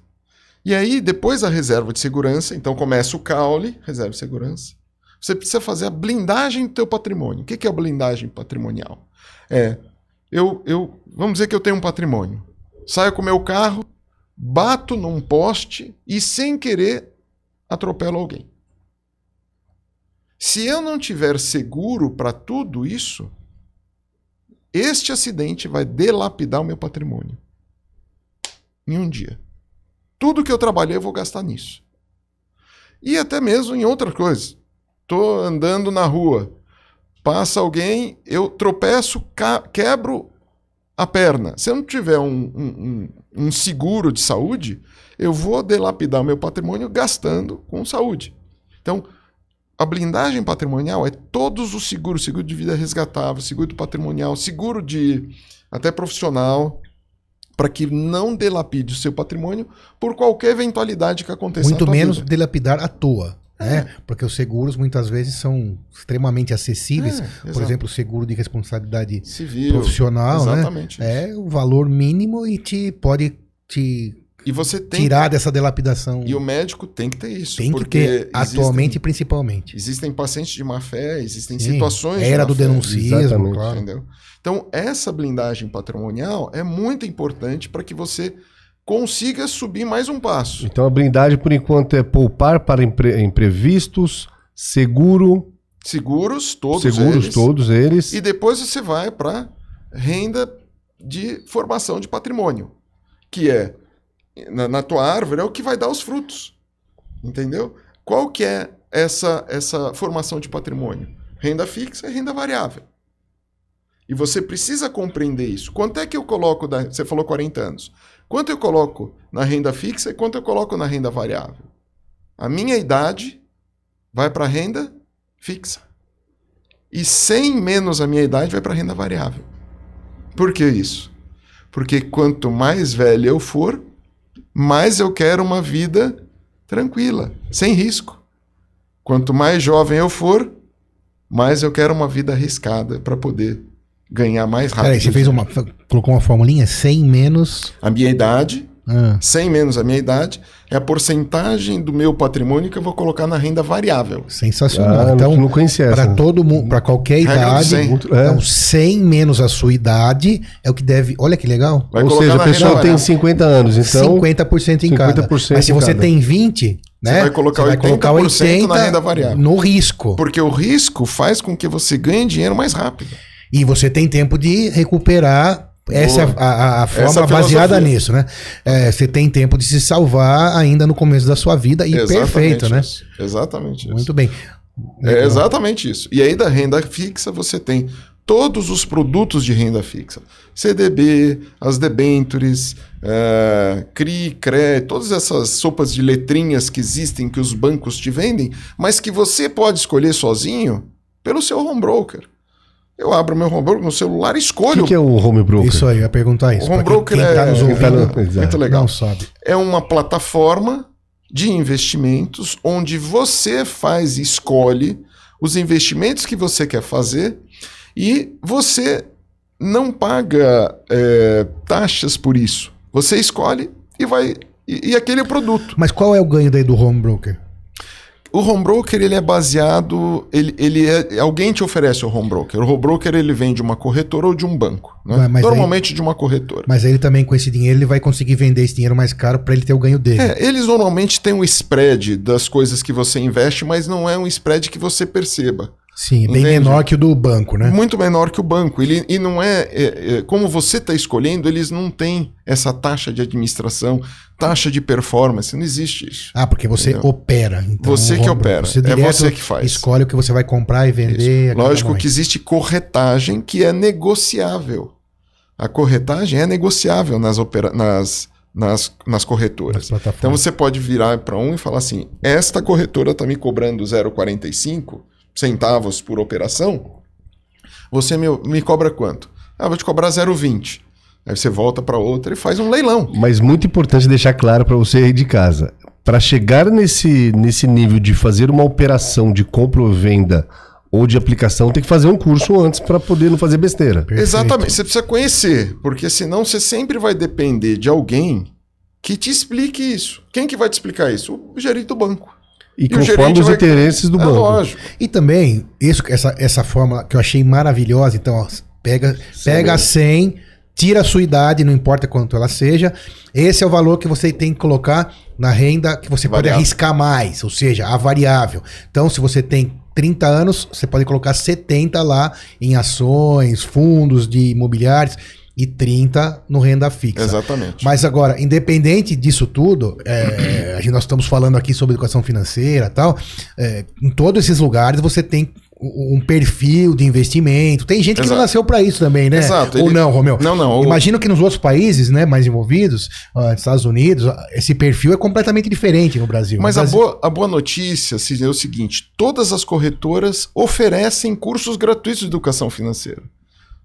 Speaker 3: E aí, depois a reserva de segurança, então começa o caule, reserva de segurança. Você precisa fazer a blindagem do teu patrimônio. O que é a blindagem patrimonial? É eu, eu, vamos dizer que eu tenho um patrimônio. Saio com meu carro, bato num poste e sem querer atropelo alguém. Se eu não tiver seguro para tudo isso, este acidente vai delapidar o meu patrimônio. Em um dia. Tudo que eu trabalhei eu vou gastar nisso. E até mesmo em outras coisas. Estou andando na rua, passa alguém, eu tropeço, quebro a perna. Se eu não tiver um, um, um, seguro de saúde, eu vou delapidar o meu patrimônio gastando com saúde. Então, a blindagem patrimonial é todos os seguros, seguro de vida resgatável, seguro patrimonial, seguro de até profissional, para que não delapide o seu patrimônio por qualquer eventualidade que aconteça.
Speaker 2: Muito menos vida. delapidar à toa. Né? É. Porque os seguros muitas vezes são extremamente acessíveis. É, Por exemplo, o seguro de responsabilidade Civil, profissional, né? exatamente né? É o valor mínimo e te pode te
Speaker 3: e você tem
Speaker 2: tirar dessa dilapidação.
Speaker 3: E o médico tem que ter isso.
Speaker 2: Tem que ter, atualmente principalmente.
Speaker 3: Existem pacientes de má fé, existem Sim, situações.
Speaker 2: Era do denuncismo,
Speaker 3: claro. Entendeu? Então, essa blindagem patrimonial é muito importante para que você consiga subir mais um passo.
Speaker 1: Então a blindagem, por enquanto, é poupar para impre imprevistos, seguro.
Speaker 3: Seguros, todos
Speaker 1: seguros, eles. todos eles.
Speaker 3: E depois você vai para renda de formação de patrimônio, que é na, na, tua árvore é o que vai dar os frutos. Entendeu? Qual que é essa essa formação de patrimônio? Renda fixa e renda variável. E você precisa compreender isso. Quanto é que eu coloco da, você falou 40 anos. Quanto eu coloco na renda fixa e quanto eu coloco na renda variável? A minha idade vai para a renda fixa. E 100 menos a minha idade vai para a renda variável. Por que isso? Porque quanto mais velho eu for, mais eu quero uma vida tranquila, sem risco. Quanto mais jovem eu for, mais eu quero uma vida arriscada para poder ganhar mais rápido. Peraí,
Speaker 2: você fez uma, colocou uma formulinha 100 menos...
Speaker 3: A minha idade, ah. 100 menos a minha idade, é a porcentagem do meu patrimônio que eu vou colocar na renda variável.
Speaker 2: Sensacional. Ah, então, Para todo mundo, para qualquer idade, 100. É. Então 100 menos a sua idade é o que deve. Olha que legal.
Speaker 1: Vai Ou seja, a pessoa tem 50 anos, então
Speaker 2: 50% em 50% cada. Mas se você cada. tem 20, né? Você
Speaker 3: vai colocar, você 80 vai colocar 80 na renda variável.
Speaker 2: No risco.
Speaker 3: Porque o risco faz com que você ganhe dinheiro mais rápido.
Speaker 2: E você tem tempo de recuperar essa é a, a, forma baseada nisso, né? É, você tem tempo de se salvar ainda no começo da sua vida e exatamente perfeito, né?
Speaker 3: isso. né? Exatamente
Speaker 2: Muito bem.
Speaker 3: É exatamente isso. E aí da renda fixa você tem todos os produtos de renda fixa. CDB, as debentures, é, CRI, CRE, todas essas sopas de letrinhas que existem que os bancos te vendem, mas que você pode escolher sozinho pelo seu home broker. Eu abro meu home broker no celular e escolho.
Speaker 1: O que, que, é o home broker?
Speaker 2: Isso aí, eu ia perguntar isso.
Speaker 3: O home broker quem, quem tá é, ouvindo, muito legal. Não sabe. É uma plataforma de investimentos onde você faz, escolhe os investimentos que você quer fazer e você não paga é, taxas por isso. Você escolhe e vai. E, e aquele é o produto.
Speaker 2: Mas qual é o ganho daí do home broker?
Speaker 3: O home broker ele é baseado, ele, ele é, alguém te oferece o home broker. O home broker ele vem de uma corretora ou de um banco, né?
Speaker 2: Mas-
Speaker 3: Normalmente de uma corretora.
Speaker 2: Mas aí ele também, com esse dinheiro, ele vai conseguir vender esse dinheiro mais caro para ele ter o ganho dele.
Speaker 3: É, eles normalmente têm um spread das coisas que você investe, mas não é um spread que você perceba.
Speaker 2: Sim, bem
Speaker 3: Entende?
Speaker 2: menor que o do banco, né?
Speaker 3: Muito menor que o banco. Ele, e não é, é, é, Como você está escolhendo, eles não têm essa taxa de administração, taxa de performance. Não existe isso.
Speaker 2: Ah, porque você
Speaker 3: Entendeu?
Speaker 2: opera. Então,
Speaker 3: Você que opera. É
Speaker 2: direto
Speaker 3: você que faz.
Speaker 2: Escolhe o que você vai comprar e vender.
Speaker 3: Lógico que existe corretagem que é negociável. A corretagem é negociável nas, opera nas, nas, nas corretoras.
Speaker 2: Nas.
Speaker 3: Então você pode virar para um e falar assim: esta corretora está me cobrando 0,45 centavos por operação. Você me, me cobra quanto? Ah, vou te cobrar 0,20. Aí você volta para outra e faz um leilão.
Speaker 1: Mas muito importante deixar claro para você aí de casa. Para chegar nesse, nesse nível de fazer uma operação de compra ou venda ou de aplicação, tem que fazer um curso antes para poder não fazer besteira.
Speaker 2: Perfeito.
Speaker 3: Exatamente. Você precisa conhecer, porque senão você sempre vai depender de alguém que te explique isso. Quem que vai te explicar isso? O gerente do banco.
Speaker 1: E
Speaker 3: o
Speaker 1: conforme os
Speaker 3: vai-
Speaker 1: interesses do
Speaker 3: é
Speaker 1: banco.
Speaker 3: lógico.
Speaker 2: E também, isso, essa, essa fórmula que eu achei maravilhosa, então, ó, pega, pega 100, tira a sua idade, não importa quanto ela seja. Esse é o valor que você tem que colocar na renda que você pode
Speaker 3: Variável.
Speaker 2: arriscar mais, ou seja, a variável. Então, se você tem 30 anos, você pode colocar 70 lá em ações, fundos de imobiliários e 30 no renda fixa.
Speaker 3: Exatamente.
Speaker 2: Mas agora, independente disso tudo, é, a gente- nós estamos falando aqui sobre educação financeira e tal. é, em todos esses lugares você tem um perfil de investimento. Tem gente que não nasceu para isso também, né?
Speaker 3: Exato,
Speaker 2: Ou
Speaker 3: ele-
Speaker 2: não, Romeu?
Speaker 3: Não, não. o-
Speaker 2: Imagino que nos outros países, né, mais envolvidos, ó, Estados Unidos, ó, esse perfil é completamente diferente no Brasil.
Speaker 3: Mas
Speaker 2: no
Speaker 3: a
Speaker 2: Brasil,
Speaker 3: boa, a boa notícia Sidney, é o seguinte: todas as corretoras oferecem cursos gratuitos de educação financeira.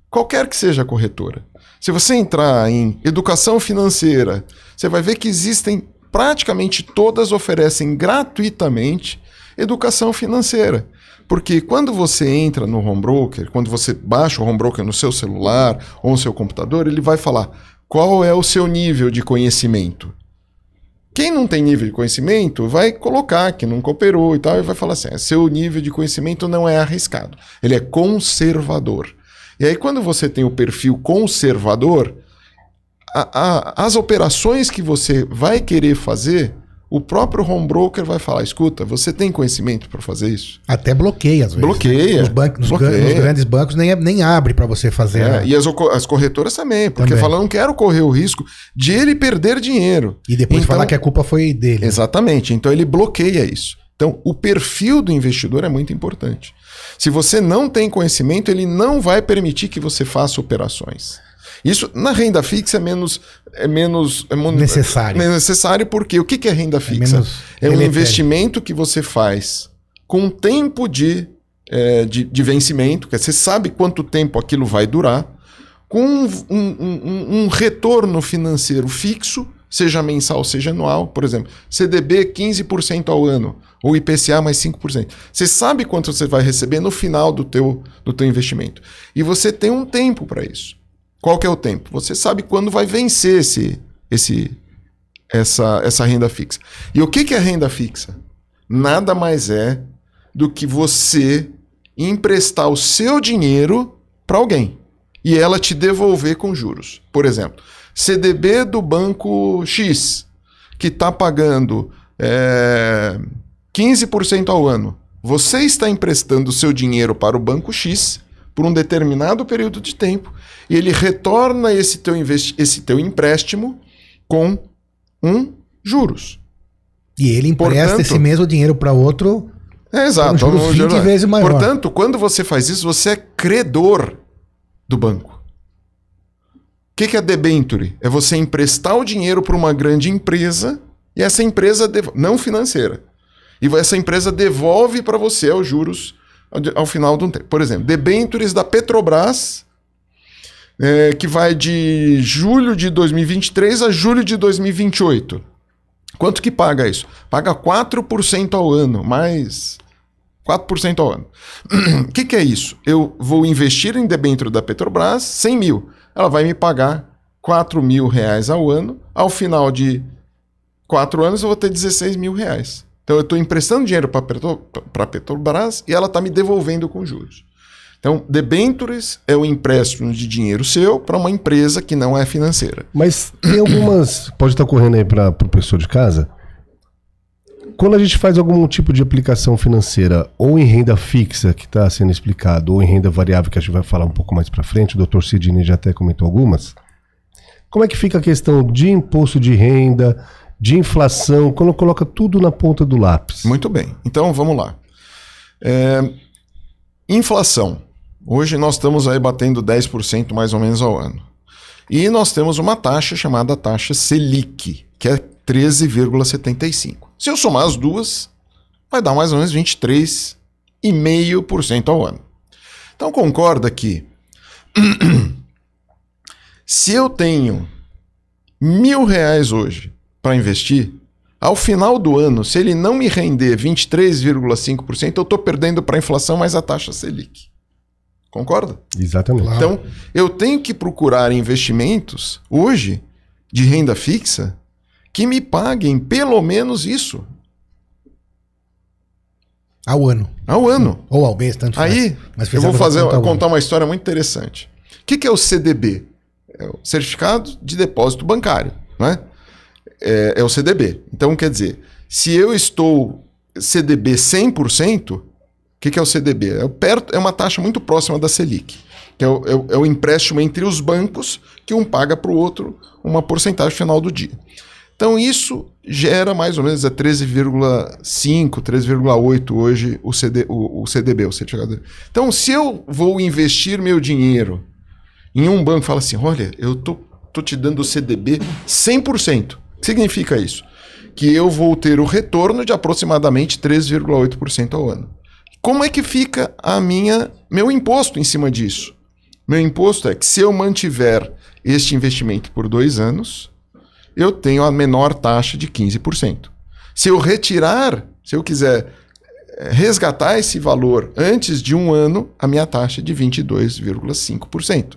Speaker 3: Qualquer que seja a corretora. Se você entrar em educação financeira, você vai ver que existem, praticamente todas oferecem gratuitamente educação financeira. Porque quando você entra no home broker, quando você baixa o home broker no seu celular ou no seu computador, ele vai falar qual é o seu nível de conhecimento. Quem não tem nível de conhecimento vai colocar que nunca operou e tal, e vai falar assim: "Ah, seu nível de conhecimento não é arriscado, ele é conservador. E aí, quando você tem o perfil conservador, a- a- as operações que você vai querer fazer, o próprio home broker vai falar: escuta, você tem conhecimento para fazer isso?
Speaker 2: Até bloqueia, às vezes.
Speaker 3: Bloqueia.
Speaker 2: né? Nos, bancos, nos,
Speaker 3: Bloqueia.
Speaker 2: nos grandes bancos nem, nem abre para você fazer.
Speaker 3: É,
Speaker 2: né?
Speaker 3: e as, as corretoras também, porque
Speaker 2: Também.
Speaker 3: fala: não quero correr o risco de ele perder dinheiro.
Speaker 2: E depois
Speaker 3: Então-
Speaker 2: falar que a culpa foi dele.
Speaker 3: Exatamente. Então ele bloqueia isso. Então o perfil do investidor é muito importante. Se você não tem conhecimento, ele não vai permitir que você faça operações. Isso na renda fixa é menos é menos é
Speaker 2: Necessário.
Speaker 3: É necessário porque o que é renda fixa?
Speaker 2: menos
Speaker 3: É, um investimento que você faz com tempo de, é, de, de vencimento, que você sabe quanto tempo aquilo vai durar, com um, um- um- um retorno financeiro fixo, seja mensal, seja anual. Por exemplo, CDB 15% ao ano, ou IPCA mais 5%. Você sabe quanto você vai receber no final do teu, do teu investimento. E você tem um tempo para isso. Qual que é o tempo? Você sabe quando vai vencer esse, esse, essa, essa renda fixa. E o que, que é renda fixa? Nada mais é do que você emprestar o seu dinheiro para alguém e ela te devolver com juros. Por exemplo, CDB do banco X, que está pagando é, 15% ao ano. Você está emprestando seu dinheiro para o banco X por um determinado período de tempo e ele retorna esse teu, esse teu empréstimo com um juros.
Speaker 2: E ele empresta
Speaker 3: Portanto-
Speaker 2: esse mesmo dinheiro para outro.
Speaker 3: É exato.
Speaker 2: Um juros
Speaker 3: um
Speaker 2: 20
Speaker 3: juro-
Speaker 2: vezes maior.
Speaker 3: Portanto, quando você faz isso, você é credor do banco. Que, que é debenture? É você emprestar o dinheiro para uma grande empresa e essa empresa, não financeira, e essa empresa devolve para você os juros ao, ao final de um tempo. Por exemplo, debentures da Petrobras, é, que vai de julho de 2023 a julho de 2028. Quanto que paga isso? Paga 4% ao ano, mais 4% ao ano. O que, que é isso? Eu vou investir em debênture da Petrobras 100 mil. Ela vai me pagar 4 mil reais ao ano. Ao final de 4 anos, eu vou ter 16 mil reais. Então, eu estou emprestando dinheiro para a Petrobras e ela está me devolvendo com juros. Então, debentures é o empréstimo de dinheiro seu para uma empresa que não é financeira.
Speaker 1: Mas tem algumas. Pode estar correndo aí para o pro professor de casa. Quando a gente faz algum tipo de aplicação financeira, ou em renda fixa, que está sendo explicado, ou em renda variável, que a gente vai falar um pouco mais para frente, o doutor Sidney já até comentou algumas. Como é que fica a questão de imposto de renda, de inflação, quando coloca tudo na ponta do lápis?
Speaker 3: Muito bem. Então, vamos lá. É, inflação. Hoje nós estamos aí batendo 10% mais ou menos ao ano. E nós temos uma taxa chamada taxa Selic, que é 13,75. Se eu somar as duas, vai dar mais ou menos 23,5% ao ano. Então concorda que se eu tenho mil reais hoje para investir, ao final do ano, se ele não me render 23,5%, eu estou perdendo para a inflação mais a taxa Selic. Concorda?
Speaker 1: Exatamente.
Speaker 3: Então, eu tenho que procurar investimentos hoje de renda fixa que me paguem pelo menos isso.
Speaker 2: Ao ano.
Speaker 3: Ao ano.
Speaker 2: Ou ao mês, tanto
Speaker 3: Aí, faz. eu vou fazer, contar uma história muito interessante. O que, que é o CDB? É o Certificado de Depósito Bancário, né? É, é o CDB. Então, quer dizer, se eu estou CDB 100%, o que, que, é o CDB? É, perto, é uma taxa muito próxima da Selic, que é o, é o, é o empréstimo entre os bancos que um paga para o outro uma porcentagem final do dia. Então isso gera mais ou menos é 13,5, 13,8 hoje o, CD, o, o CDB, o certificado. Então se eu vou investir meu dinheiro em um banco fala assim, olha, eu tô, tô te dando o CDB 100%. O que significa isso? Que eu vou ter o retorno de aproximadamente 3,8% ao ano. Como é que fica a minha meu imposto em cima disso? Meu imposto é que se eu mantiver este investimento por dois anos, eu tenho a menor taxa de 15%. Se eu retirar, se eu quiser eh, resgatar esse valor antes de um ano, a minha taxa é de 22,5%.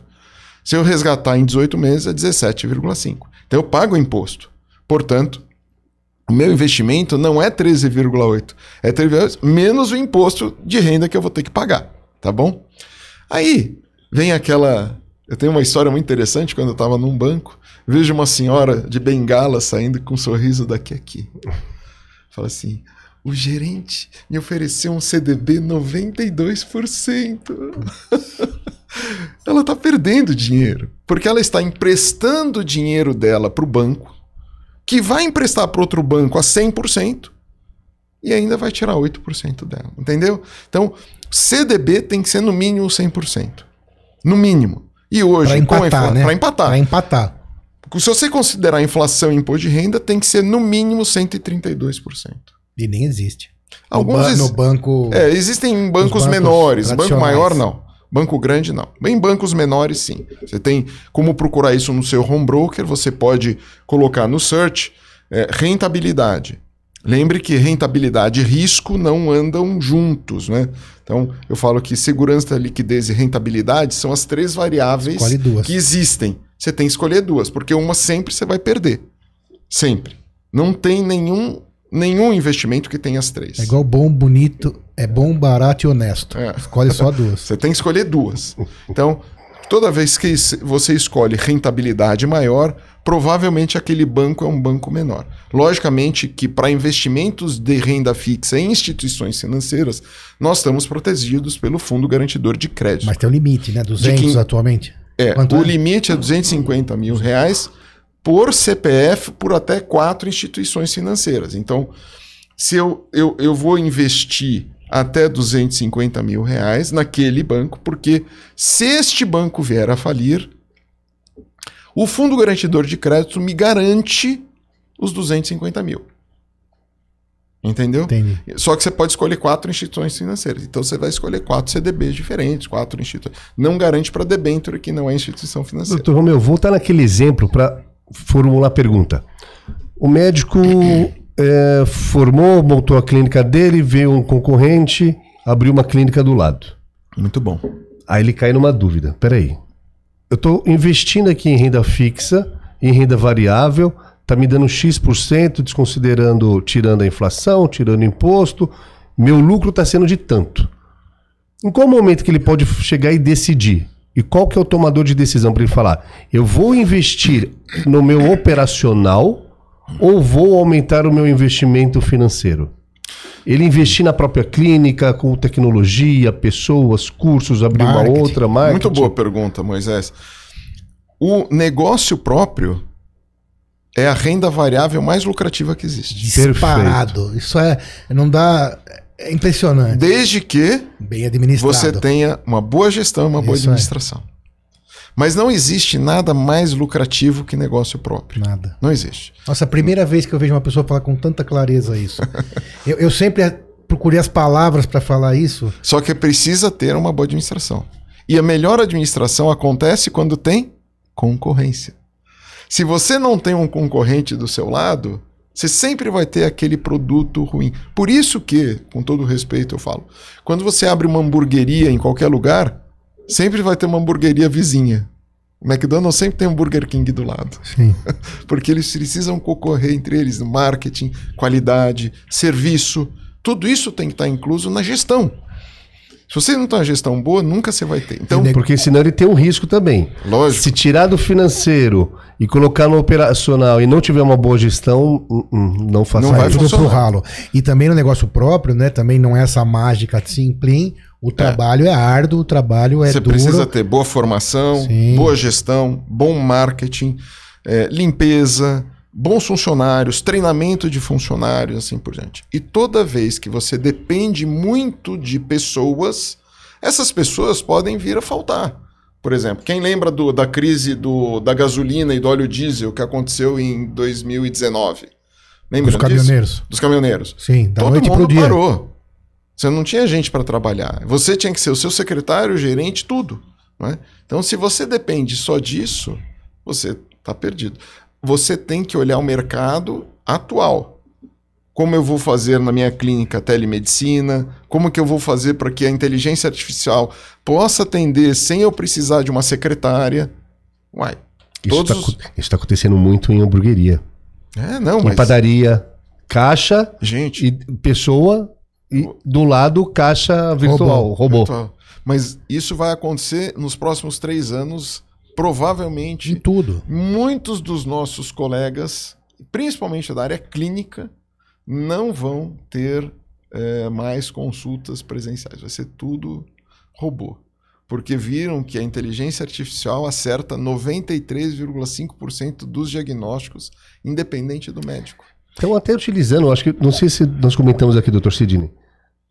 Speaker 3: Se eu resgatar em 18 meses, é 17,5%. Então eu pago o imposto. Portanto, o meu investimento não é 13,8, é 13, menos o imposto de renda que eu vou ter que pagar, tá bom? Aí vem aquela, eu tenho uma história muito interessante quando eu estava num banco, vejo uma senhora de bengala saindo com um sorriso daqui a aqui. Fala assim: "O gerente me ofereceu um CDB 92%". ela está perdendo dinheiro, porque ela está emprestando o dinheiro dela para o banco que vai emprestar para outro banco a 100% e ainda vai tirar 8% dela, entendeu? Então, CDB tem que ser no mínimo 100%. No mínimo. E hoje,
Speaker 2: para empatar, né?
Speaker 3: Para empatar.
Speaker 2: Para empatar.
Speaker 3: Se você considerar a inflação e imposto de renda, tem que ser no mínimo 132%.
Speaker 2: E nem existe.
Speaker 3: Alguns
Speaker 2: no, ba no banco.
Speaker 3: É, existem bancos, bancos menores. Banco maior, não. Banco grande, não. Em bancos menores, sim. Você tem como procurar isso no seu home broker, você pode colocar no search é, rentabilidade. Lembre que rentabilidade e risco não andam juntos, né? Então, eu falo que segurança, liquidez e rentabilidade são as três variáveis que existem. Você tem que escolher duas, porque uma sempre você vai perder. Sempre. Não tem nenhum nenhum investimento que tenha as três.
Speaker 2: É igual bom, bonito, é bom, barato e honesto. É. Escolhe só duas.
Speaker 3: Você tem que escolher duas. Então, toda vez que você escolhe rentabilidade maior, provavelmente aquele banco é um banco menor. Logicamente que para investimentos de renda fixa em instituições financeiras, nós estamos protegidos pelo Fundo Garantidor de Crédito.
Speaker 2: Mas tem um limite, né? 200 atualmente.
Speaker 3: É, Quanto o é? limite é 250 mil reais por CPF por até quatro instituições financeiras. Então, se eu, eu, eu vou investir até 250 mil reais naquele banco, porque se este banco vier a falir, o fundo garantidor de crédito me garante os 250 mil. Entendeu?
Speaker 2: Entendi.
Speaker 3: Só que você pode escolher quatro instituições financeiras. Então você vai escolher quatro CDBs diferentes, quatro instituições. Não garante para debênture que não é instituição financeira.
Speaker 1: Doutor Romeu, voltar naquele exemplo para formular a pergunta. O médico é, formou, montou a clínica dele, veio um concorrente, abrir uma clínica do lado.
Speaker 3: Muito bom.
Speaker 1: Aí ele cai numa dúvida. Peraí. Eu estou investindo aqui em renda fixa, em renda variável, tá me dando X%, desconsiderando, tirando a inflação, tirando imposto. Meu lucro está sendo de tanto. Em qual momento que ele pode chegar e decidir? E qual que é o tomador de decisão para ele falar? Eu vou investir no meu operacional ou vou aumentar o meu investimento financeiro? Ele investir na própria clínica, com tecnologia, pessoas, cursos, abrir
Speaker 2: Marketing.
Speaker 1: uma outra marca.
Speaker 3: Muito boa pergunta, Moisés. O negócio próprio é a renda variável mais lucrativa que existe.
Speaker 2: Disparado. Isso é. Não dá. É impressionante.
Speaker 3: Desde que
Speaker 2: Bem administrado.
Speaker 3: você tenha uma boa gestão e uma boa
Speaker 2: Isso é.
Speaker 3: Mas não existe nada mais lucrativo que negócio próprio.
Speaker 2: Nada.
Speaker 3: Não existe.
Speaker 2: Nossa, a primeira vez que eu vejo uma pessoa falar com tanta clareza isso. eu, eu sempre procurei as palavras para falar isso.
Speaker 3: Só que precisa ter uma boa administração. E a melhor administração acontece quando tem concorrência. Se você não tem um concorrente do seu lado, você sempre vai ter aquele produto ruim. Por isso que, com todo respeito, eu falo, quando você abre uma hamburgueria em qualquer lugar, sempre vai ter uma hamburgueria vizinha. O McDonald's sempre tem um Burger King do lado.
Speaker 2: Sim.
Speaker 3: Porque eles precisam concorrer entre eles no marketing, qualidade, serviço. Tudo isso tem que estar incluso na gestão. Se você não tem uma gestão boa, nunca você vai ter. Então,
Speaker 1: Porque senão ele tem um risco também.
Speaker 3: lógico.
Speaker 1: Se tirar do financeiro e colocar no operacional e não tiver uma boa gestão, hum, hum, não faça
Speaker 3: Não vai
Speaker 1: isso.
Speaker 2: tudo pro
Speaker 3: funcionar.
Speaker 2: ralo. E também no negócio próprio, né? Também não é essa mágica simples. O trabalho é, árduo, o trabalho é
Speaker 3: Você
Speaker 2: duro.
Speaker 3: precisa ter boa formação,
Speaker 2: Sim.
Speaker 3: boa gestão, bom marketing, eh, limpeza, bons funcionários, treinamento de funcionários, assim por diante. E toda vez que você depende muito de pessoas, essas pessoas podem vir a faltar. Por exemplo, quem lembra do- da crise do- da gasolina e do óleo diesel que aconteceu em 2019? Lembra
Speaker 2: Os
Speaker 3: disso?
Speaker 2: caminhoneiros.
Speaker 3: Dos caminhoneiros.
Speaker 2: Sim, da
Speaker 3: Todo
Speaker 2: noite
Speaker 3: mundo
Speaker 2: pro dia.
Speaker 3: parou. Você não tinha gente para trabalhar. Você tinha que ser o seu secretário, o gerente, tudo. não é? Então, se você depende só disso, você está perdido. Você tem que olhar o mercado atual. Como eu vou fazer na minha clínica telemedicina? Como que eu vou fazer para que a inteligência artificial possa atender sem eu precisar de uma secretária? Uai,
Speaker 1: Isso está
Speaker 3: os-
Speaker 1: tá acontecendo muito em hamburgueria.
Speaker 3: é, não,
Speaker 1: Em
Speaker 3: mas...
Speaker 1: padaria, caixa
Speaker 3: Gente,
Speaker 1: e pessoa e do lado caixa virtual, robô.
Speaker 3: Virtual. Mas isso vai acontecer nos próximos três anos,
Speaker 2: De
Speaker 3: provavelmente.
Speaker 2: tudo.
Speaker 3: Muitos dos nossos colegas, principalmente da área clínica, não vão ter eh, mais consultas presenciais. Vai ser tudo robô. Porque viram que a inteligência artificial acerta 93,5% dos diagnósticos, independente do médico.
Speaker 1: Estão até utilizando, acho que, não sei se nós comentamos aqui, doutor Sidney,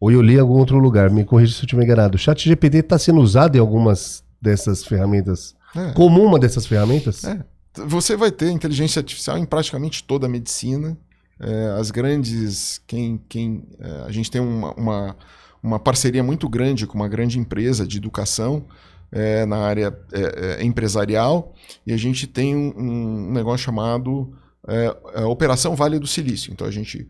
Speaker 1: ou eu li em algum outro lugar, me corrija se eu estiver enganado. O chat GPT está sendo usado em algumas dessas ferramentas.
Speaker 3: É.
Speaker 1: Como uma dessas ferramentas?
Speaker 3: É. Você vai ter inteligência artificial em praticamente toda a medicina. É, as grandes. Quem, quem, é, a gente tem uma, uma, uma parceria muito grande com uma grande empresa de educação é, na área é, empresarial e a gente tem um, um negócio chamado Operação Vale do Silício. Então a gente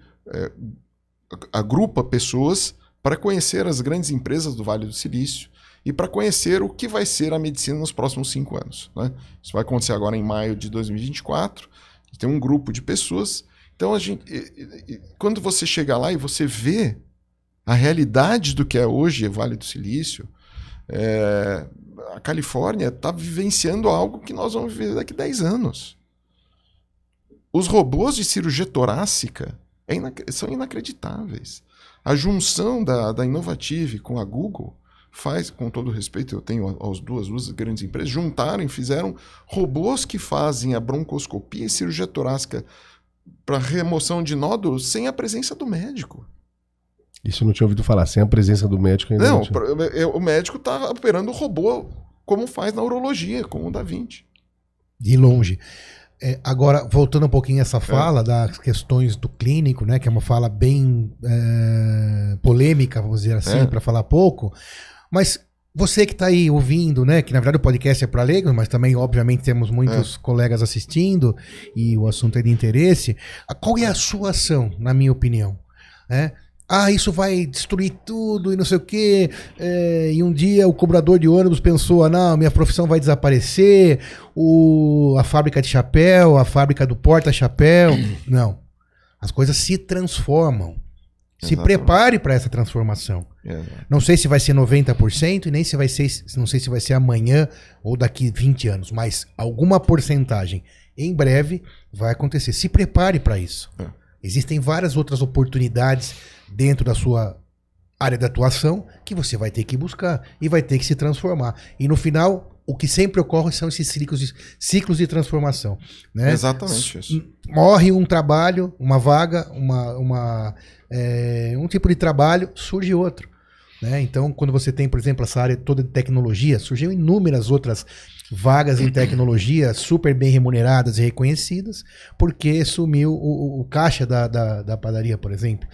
Speaker 3: agrupa pessoas para conhecer as grandes empresas do Vale do Silício e para conhecer o que vai ser a medicina nos próximos cinco anos. Né? Isso vai acontecer agora em maio de 2024. Tem um grupo de pessoas. Então, a gente, quando você chega lá e você vê a realidade do que é hoje o Vale do Silício, é, a Califórnia está vivenciando algo que nós vamos viver daqui a 10 anos. Os robôs de cirurgia torácica é inac- são inacreditáveis. A junção da, da Innovative com a Google faz, com todo respeito, eu tenho as duas, duas grandes empresas, juntaram e fizeram robôs que fazem a broncoscopia e cirurgia torácica para remoção de nódulos sem a presença do médico.
Speaker 1: Isso eu não tinha ouvido falar, sem a presença do médico ainda.
Speaker 3: Não, é- o médico está operando o robô como faz na urologia, com o Da Vinci.
Speaker 2: De longe. É, agora, voltando um pouquinho a essa fala das questões do clínico, né? Que é uma fala bem é, polêmica, vamos dizer assim,
Speaker 3: É.
Speaker 2: para falar pouco. Mas você que está aí ouvindo, né? Que na verdade o podcast é para leigos, mas também, obviamente, temos muitos colegas assistindo e o assunto é de interesse. Qual é a sua ação, na minha opinião? né? Ah, isso vai destruir tudo e não sei o quê. É, e um dia o cobrador de ônibus pensou, ah, não, minha profissão vai desaparecer, o, a fábrica de chapéu, a fábrica do porta-chapéu. Não. As coisas se transformam. Se
Speaker 3: Exatamente.
Speaker 2: prepare para essa transformação.
Speaker 3: É,
Speaker 2: Não sei se vai ser 90% e nem se vai ser, não sei se vai ser amanhã ou daqui 20 anos, mas alguma porcentagem em breve vai acontecer. Se prepare para isso.
Speaker 3: É.
Speaker 2: Existem várias outras oportunidades dentro da sua área de atuação que você vai ter que buscar e vai ter que se transformar. E no final, o que sempre ocorre são esses ciclos de, ciclos de transformação. Né?
Speaker 3: Exatamente isso.
Speaker 2: morre um trabalho, uma vaga, uma, uma, é, um tipo de trabalho, surge outro. Né? Então, quando você tem, por exemplo, essa área toda de tecnologia, surgiu inúmeras outras vagas em tecnologia super bem remuneradas e reconhecidas, porque sumiu o, o- o caixa da, da, da padaria, por exemplo.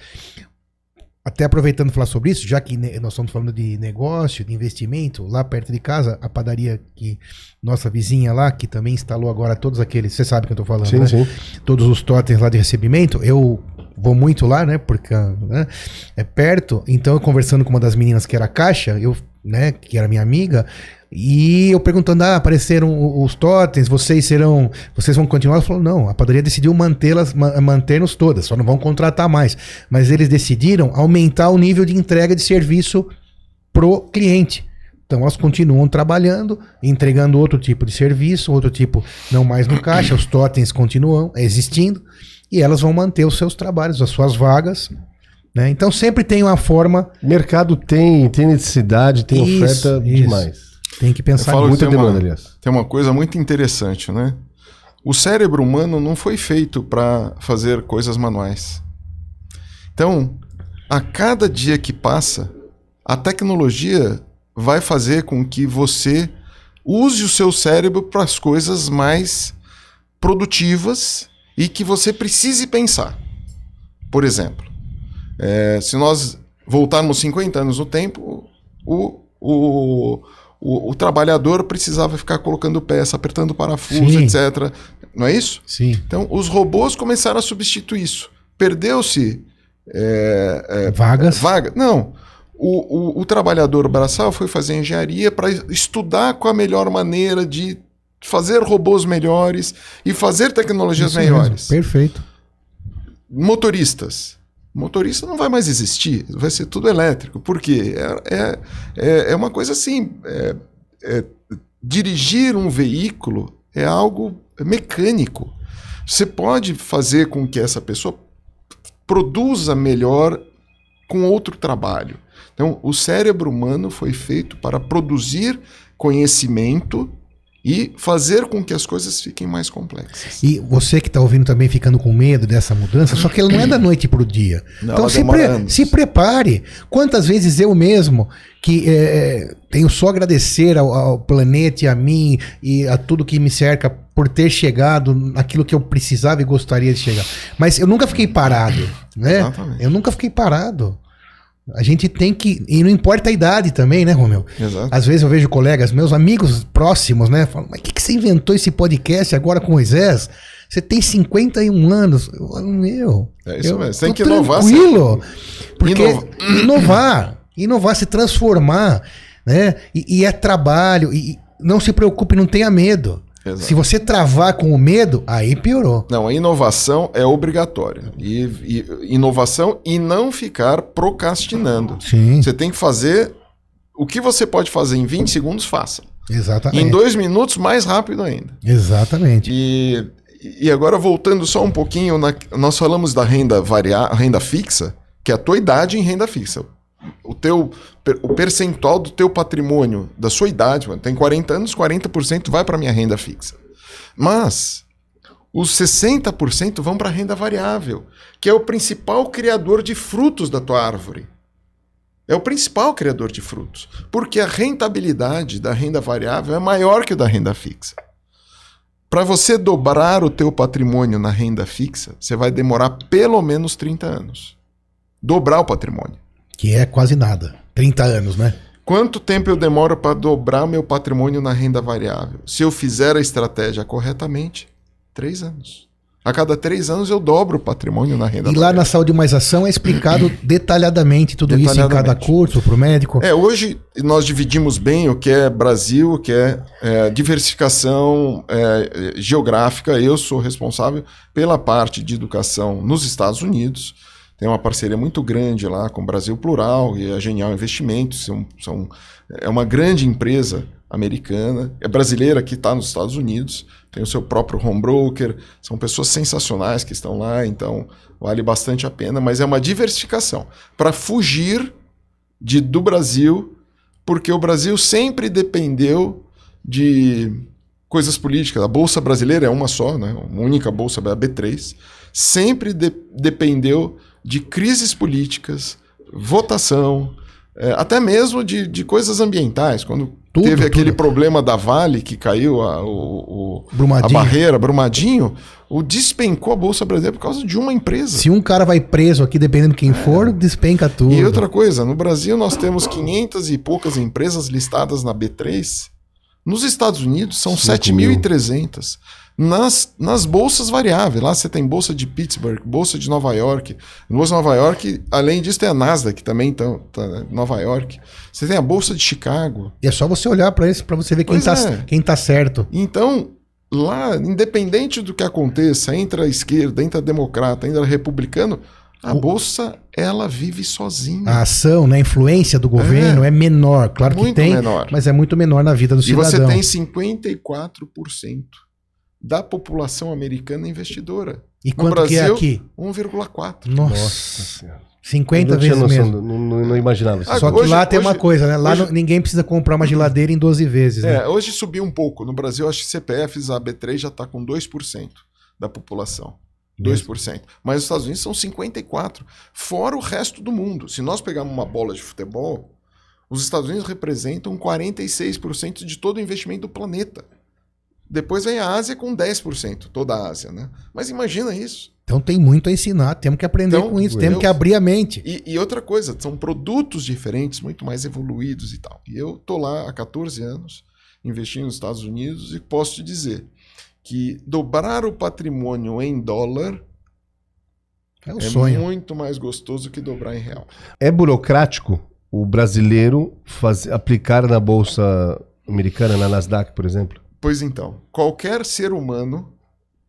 Speaker 2: Até aproveitando falar sobre isso, já que nós estamos falando de negócio, de investimento, lá perto de casa, a padaria que nossa vizinha lá, que também instalou agora todos aqueles, você sabe o que eu tô falando,
Speaker 1: Sim,
Speaker 2: né?
Speaker 1: sim.
Speaker 2: todos os totens lá de recebimento, eu vou muito lá, né? Porque né, é perto. Então, eu conversando com uma das meninas que era caixa, eu, né, que era minha amiga, e eu perguntando: ah, apareceram os totens, vocês serão. Vocês vão continuar? Ela falou: não, a padaria decidiu mantê-las, ma- manter-nos todas, só não vão contratar mais. Mas eles decidiram aumentar o nível de entrega de serviço pro cliente. Então elas continuam trabalhando, entregando outro tipo de serviço, outro tipo, não mais no caixa, os totens continuam existindo e elas vão manter os seus trabalhos, as suas vagas. Né? Então sempre tem uma forma,
Speaker 1: Mercado tem, tem necessidade, tem
Speaker 2: Isso,
Speaker 1: oferta
Speaker 2: isso.
Speaker 1: demais.
Speaker 2: Tem que pensar
Speaker 3: Eu falo
Speaker 2: nisso.
Speaker 1: Muita
Speaker 3: tem uma-
Speaker 1: demanda, aliás.
Speaker 3: Tem uma coisa muito interessante, né? O cérebro humano não foi feito para fazer coisas manuais. Então, a cada dia que passa, a tecnologia vai fazer com que você use o seu cérebro para as coisas mais produtivas e que você precise pensar. Por exemplo, é, se nós voltarmos 50 anos no tempo, o, o, o, o trabalhador precisava ficar colocando peça, apertando parafuso,
Speaker 2: Sim.
Speaker 3: etc. Não é isso?
Speaker 2: Sim.
Speaker 3: Então, os robôs começaram a substituir isso. Perdeu-se é, é,
Speaker 2: Vagas.
Speaker 3: vaga. Não. O, o, o trabalhador braçal foi fazer engenharia para estudar qual a melhor maneira de fazer robôs melhores e fazer tecnologias
Speaker 2: Isso mesmo,
Speaker 3: melhores.
Speaker 2: Perfeito.
Speaker 3: Motoristas. Motorista não vai mais existir, vai ser tudo elétrico. Por quê? É, é, é, é uma coisa assim. é- é- dirigir um veículo é algo mecânico. Você pode fazer com que essa pessoa produza melhor com outro trabalho. Então, o cérebro humano foi feito para produzir conhecimento e fazer com que as coisas fiquem mais complexas.
Speaker 2: E você que está ouvindo também ficando com medo dessa mudança, só que ela não é da noite para o dia.
Speaker 3: Não,
Speaker 2: então se, pre- se prepare. Quantas vezes eu mesmo, que é, tenho só a agradecer ao, ao planeta e a mim e a tudo que me cerca por ter chegado naquilo que eu precisava e gostaria de chegar. Mas eu nunca fiquei parado, né?
Speaker 3: Exatamente.
Speaker 2: Eu nunca fiquei parado. A gente tem que. E não importa a idade também, né, Romeu?
Speaker 3: Exato.
Speaker 2: Às vezes eu vejo colegas, meus amigos próximos, né? Falam, mas o que, que você inventou esse podcast agora com Moisés? Você tem 51 anos. Eu falo, meu.
Speaker 3: É isso
Speaker 2: eu
Speaker 3: mesmo. Você tem que inovar
Speaker 2: Tranquilo. Porque
Speaker 3: Inova-
Speaker 2: inovar. Inovar, se transformar. Né? E, e é trabalho. E não se preocupe, não tenha medo.
Speaker 3: Exato.
Speaker 2: Se você travar com o medo, aí piorou.
Speaker 3: Não, a inovação é obrigatória. E, e- inovação e não ficar procrastinando.
Speaker 2: Sim,
Speaker 3: Você tem que fazer o que você pode fazer em 20 segundos, faça.
Speaker 2: exatamente.
Speaker 3: Em dois minutos, mais rápido ainda.
Speaker 2: Exatamente.
Speaker 3: E, e agora voltando só um pouquinho, na- nós falamos da renda varia, renda fixa, que é a tua idade em renda fixa. O teu o percentual do teu patrimônio, da sua idade, mano, tem 40 anos, 40% vai para minha renda fixa. Mas os 60% vão para renda variável, que é o principal criador de frutos da tua árvore. É o principal criador de frutos, porque a rentabilidade da renda variável é maior que a da renda fixa. Para você dobrar o teu patrimônio na renda fixa, você vai demorar pelo menos 30 anos. Dobrar o patrimônio.
Speaker 2: Que é quase nada. 30 anos, né?
Speaker 3: Quanto tempo eu demoro para dobrar meu patrimônio na renda variável? Se eu fizer a estratégia corretamente, três anos. A cada três anos eu dobro o patrimônio na renda
Speaker 2: E lá na Saúde Mais Ação é explicado detalhadamente tudo isso em cada
Speaker 3: Detalhadamente.
Speaker 2: curso para o médico.
Speaker 3: É, hoje nós dividimos bem o que é Brasil, o que é, é, diversificação é, geográfica. Eu sou responsável pela parte de educação nos Estados Unidos. Tem uma parceria muito grande lá com o Brasil Plural e a Genial Investimentos. São, são, é uma grande empresa americana, é brasileira que está nos Estados Unidos, tem o seu próprio home broker, são pessoas sensacionais que estão lá, então vale bastante a pena, mas é uma diversificação para fugir de, do Brasil, porque o Brasil sempre dependeu de coisas políticas. A Bolsa Brasileira é uma só, né? uma única bolsa, a B3, sempre de- dependeu de crises políticas, votação, eh, até mesmo de, de coisas ambientais. Quando
Speaker 2: Tudo,
Speaker 3: teve aquele
Speaker 2: tudo.
Speaker 3: problema da Vale, que caiu a, o, o- a barreira, Brumadinho, o despencou a Bolsa Brasileira por causa de uma empresa.
Speaker 2: Se um cara vai preso aqui, dependendo de quem for, despenca tudo.
Speaker 3: E outra coisa, no Brasil nós temos 500 e poucas empresas listadas na B3. Nos Estados Unidos são
Speaker 1: Cinco mil.
Speaker 3: 7.300. Nas, nas bolsas variáveis, lá você tem bolsa de Pittsburgh, bolsa de Nova York. Bolsa de Nova York, além disso, tem a Nasdaq também, tá, tá, Nova York. Você tem a bolsa de Chicago.
Speaker 2: E é só você olhar para isso para você ver quem
Speaker 3: Pois
Speaker 2: tá,
Speaker 3: é.
Speaker 2: quem tá certo.
Speaker 3: Então, lá, independente do que aconteça, entra a esquerda, entra a democrata, entra a republicano, a bolsa, ela vive sozinha.
Speaker 2: A ação, né, a influência do governo é, menor. Claro que
Speaker 3: Muito
Speaker 2: tem,
Speaker 3: menor.
Speaker 2: mas é muito menor na vida do
Speaker 3: E
Speaker 2: cidadão.
Speaker 3: você tem 54% da população americana investidora.
Speaker 2: E
Speaker 3: No
Speaker 2: quanto que é
Speaker 3: Brasil,
Speaker 2: aqui?
Speaker 3: 1,4.
Speaker 2: Nossa,
Speaker 1: Senhora.
Speaker 2: 50
Speaker 1: Eu não
Speaker 2: vezes
Speaker 1: noção,
Speaker 2: mesmo.
Speaker 1: Não, não- não imaginava isso.
Speaker 3: Ah,
Speaker 2: Só que
Speaker 3: hoje-
Speaker 2: lá tem uma
Speaker 3: hoje-
Speaker 2: coisa, né? Lá
Speaker 3: hoje-
Speaker 2: não- ninguém precisa comprar uma geladeira em 12 vezes, né?
Speaker 3: É, hoje subiu um pouco. No Brasil, acho que CPFs, a B3 já está com 2% da população. 2%. Mas os Estados Unidos são 54%. Fora o resto do mundo. Se nós pegarmos uma bola de futebol, os Estados Unidos representam 46% de todo o investimento do planeta. Depois vem a Ásia com 10%, toda a Ásia, né? Mas imagina isso.
Speaker 2: Então tem muito a ensinar, temos que aprender
Speaker 3: Então,
Speaker 2: com isso, temos que abrir a mente.
Speaker 3: E, e outra coisa, são produtos diferentes, muito mais evoluídos e tal. E eu tô lá há 14 anos, investindo nos Estados Unidos, e posso te dizer que dobrar o patrimônio em dólar
Speaker 2: É o
Speaker 3: é
Speaker 2: sonho.
Speaker 3: muito mais gostoso que dobrar em real.
Speaker 1: É burocrático o brasileiro faz, aplicar na bolsa americana, na Nasdaq, por exemplo?
Speaker 3: Pois então, qualquer ser humano,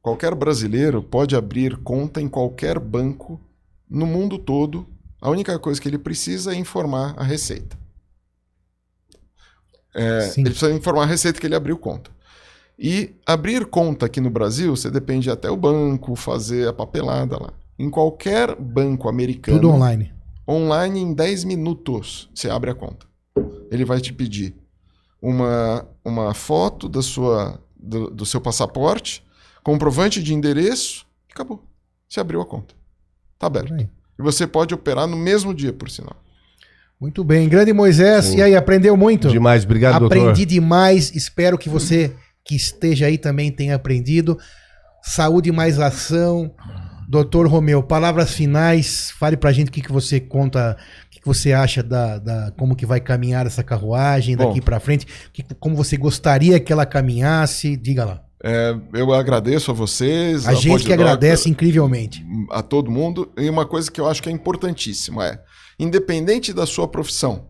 Speaker 3: qualquer brasileiro pode abrir conta em qualquer banco no mundo todo. A única coisa que ele precisa é informar a receita. É, ele precisa informar a receita que ele abriu conta. E abrir conta aqui no Brasil, você depende até o banco, fazer a papelada lá. Em qualquer banco americano,
Speaker 2: Tudo online.
Speaker 3: online em 10 minutos você abre a conta. Ele vai te pedir uma, uma foto da sua, do, do seu passaporte, comprovante de endereço e acabou. Você abriu a conta. Tá aberto.
Speaker 2: Aí.
Speaker 3: E você pode operar no mesmo dia, por sinal.
Speaker 2: Muito bem. Grande Moisés,
Speaker 1: Sim.
Speaker 2: e aí, aprendeu muito?
Speaker 1: Demais, obrigado,
Speaker 2: Aprendi
Speaker 1: doutor.
Speaker 2: demais. Espero que você que esteja aí também tenha aprendido. Saúde mais ação. Doutor Romeu, palavras finais. Fale pra gente o que, que você conta, você acha da, da- como que vai caminhar essa carruagem daqui pra frente, que- como você gostaria que ela caminhasse. Diga lá.
Speaker 3: É, eu agradeço a vocês.
Speaker 2: A gente que agradece incrivelmente.
Speaker 3: a todo mundo. E uma coisa que eu acho que é importantíssima é, independente da sua profissão,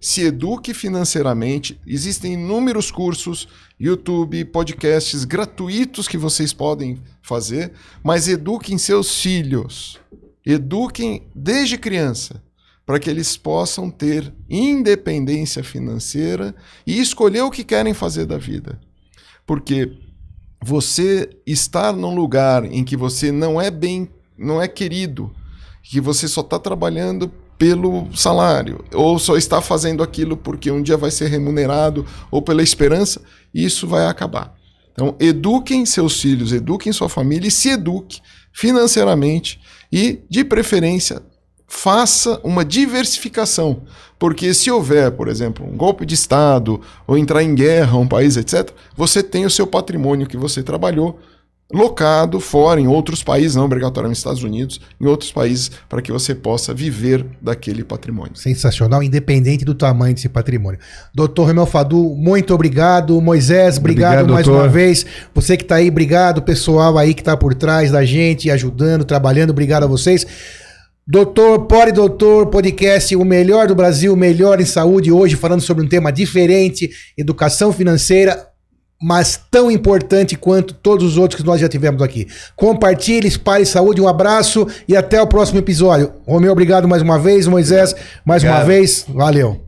Speaker 3: se eduque financeiramente. Existem inúmeros cursos, YouTube, podcasts gratuitos que vocês podem fazer, mas eduquem seus filhos. Eduquem desde criança, para que eles possam ter independência financeira e escolher o que querem fazer da vida. Porque você estar num lugar em que você não é bem, não é querido, que você só está trabalhando pelo salário, ou só está fazendo aquilo porque um dia vai ser remunerado, ou pela esperança, isso vai acabar. Então, eduquem seus filhos, eduquem sua família e se eduque financeiramente e, de preferência, faça uma diversificação. Porque se houver, por exemplo, um golpe de Estado ou entrar em guerra um país, etc., você tem o seu patrimônio que você trabalhou locado fora, em outros países, não obrigatoriamente nos Estados Unidos, em outros países, para que você possa viver daquele patrimônio.
Speaker 2: Sensacional, independente do tamanho desse patrimônio. Doutor Remel Fadu, muito obrigado. Moisés, obrigado, obrigado mais doutor. uma vez. Você que está aí, obrigado. Pessoal aí que está por trás da gente, ajudando, trabalhando, obrigado a vocês. Doutor, Pode Doutor, podcast O Melhor do Brasil, o Melhor em Saúde, hoje falando sobre um tema diferente, educação financeira mas tão importante quanto todos os outros que nós já tivemos aqui. Compartilhe, espalhe saúde, um abraço e até o próximo episódio. Romeu, obrigado mais uma vez. Moisés, mais obrigado. uma vez. Valeu.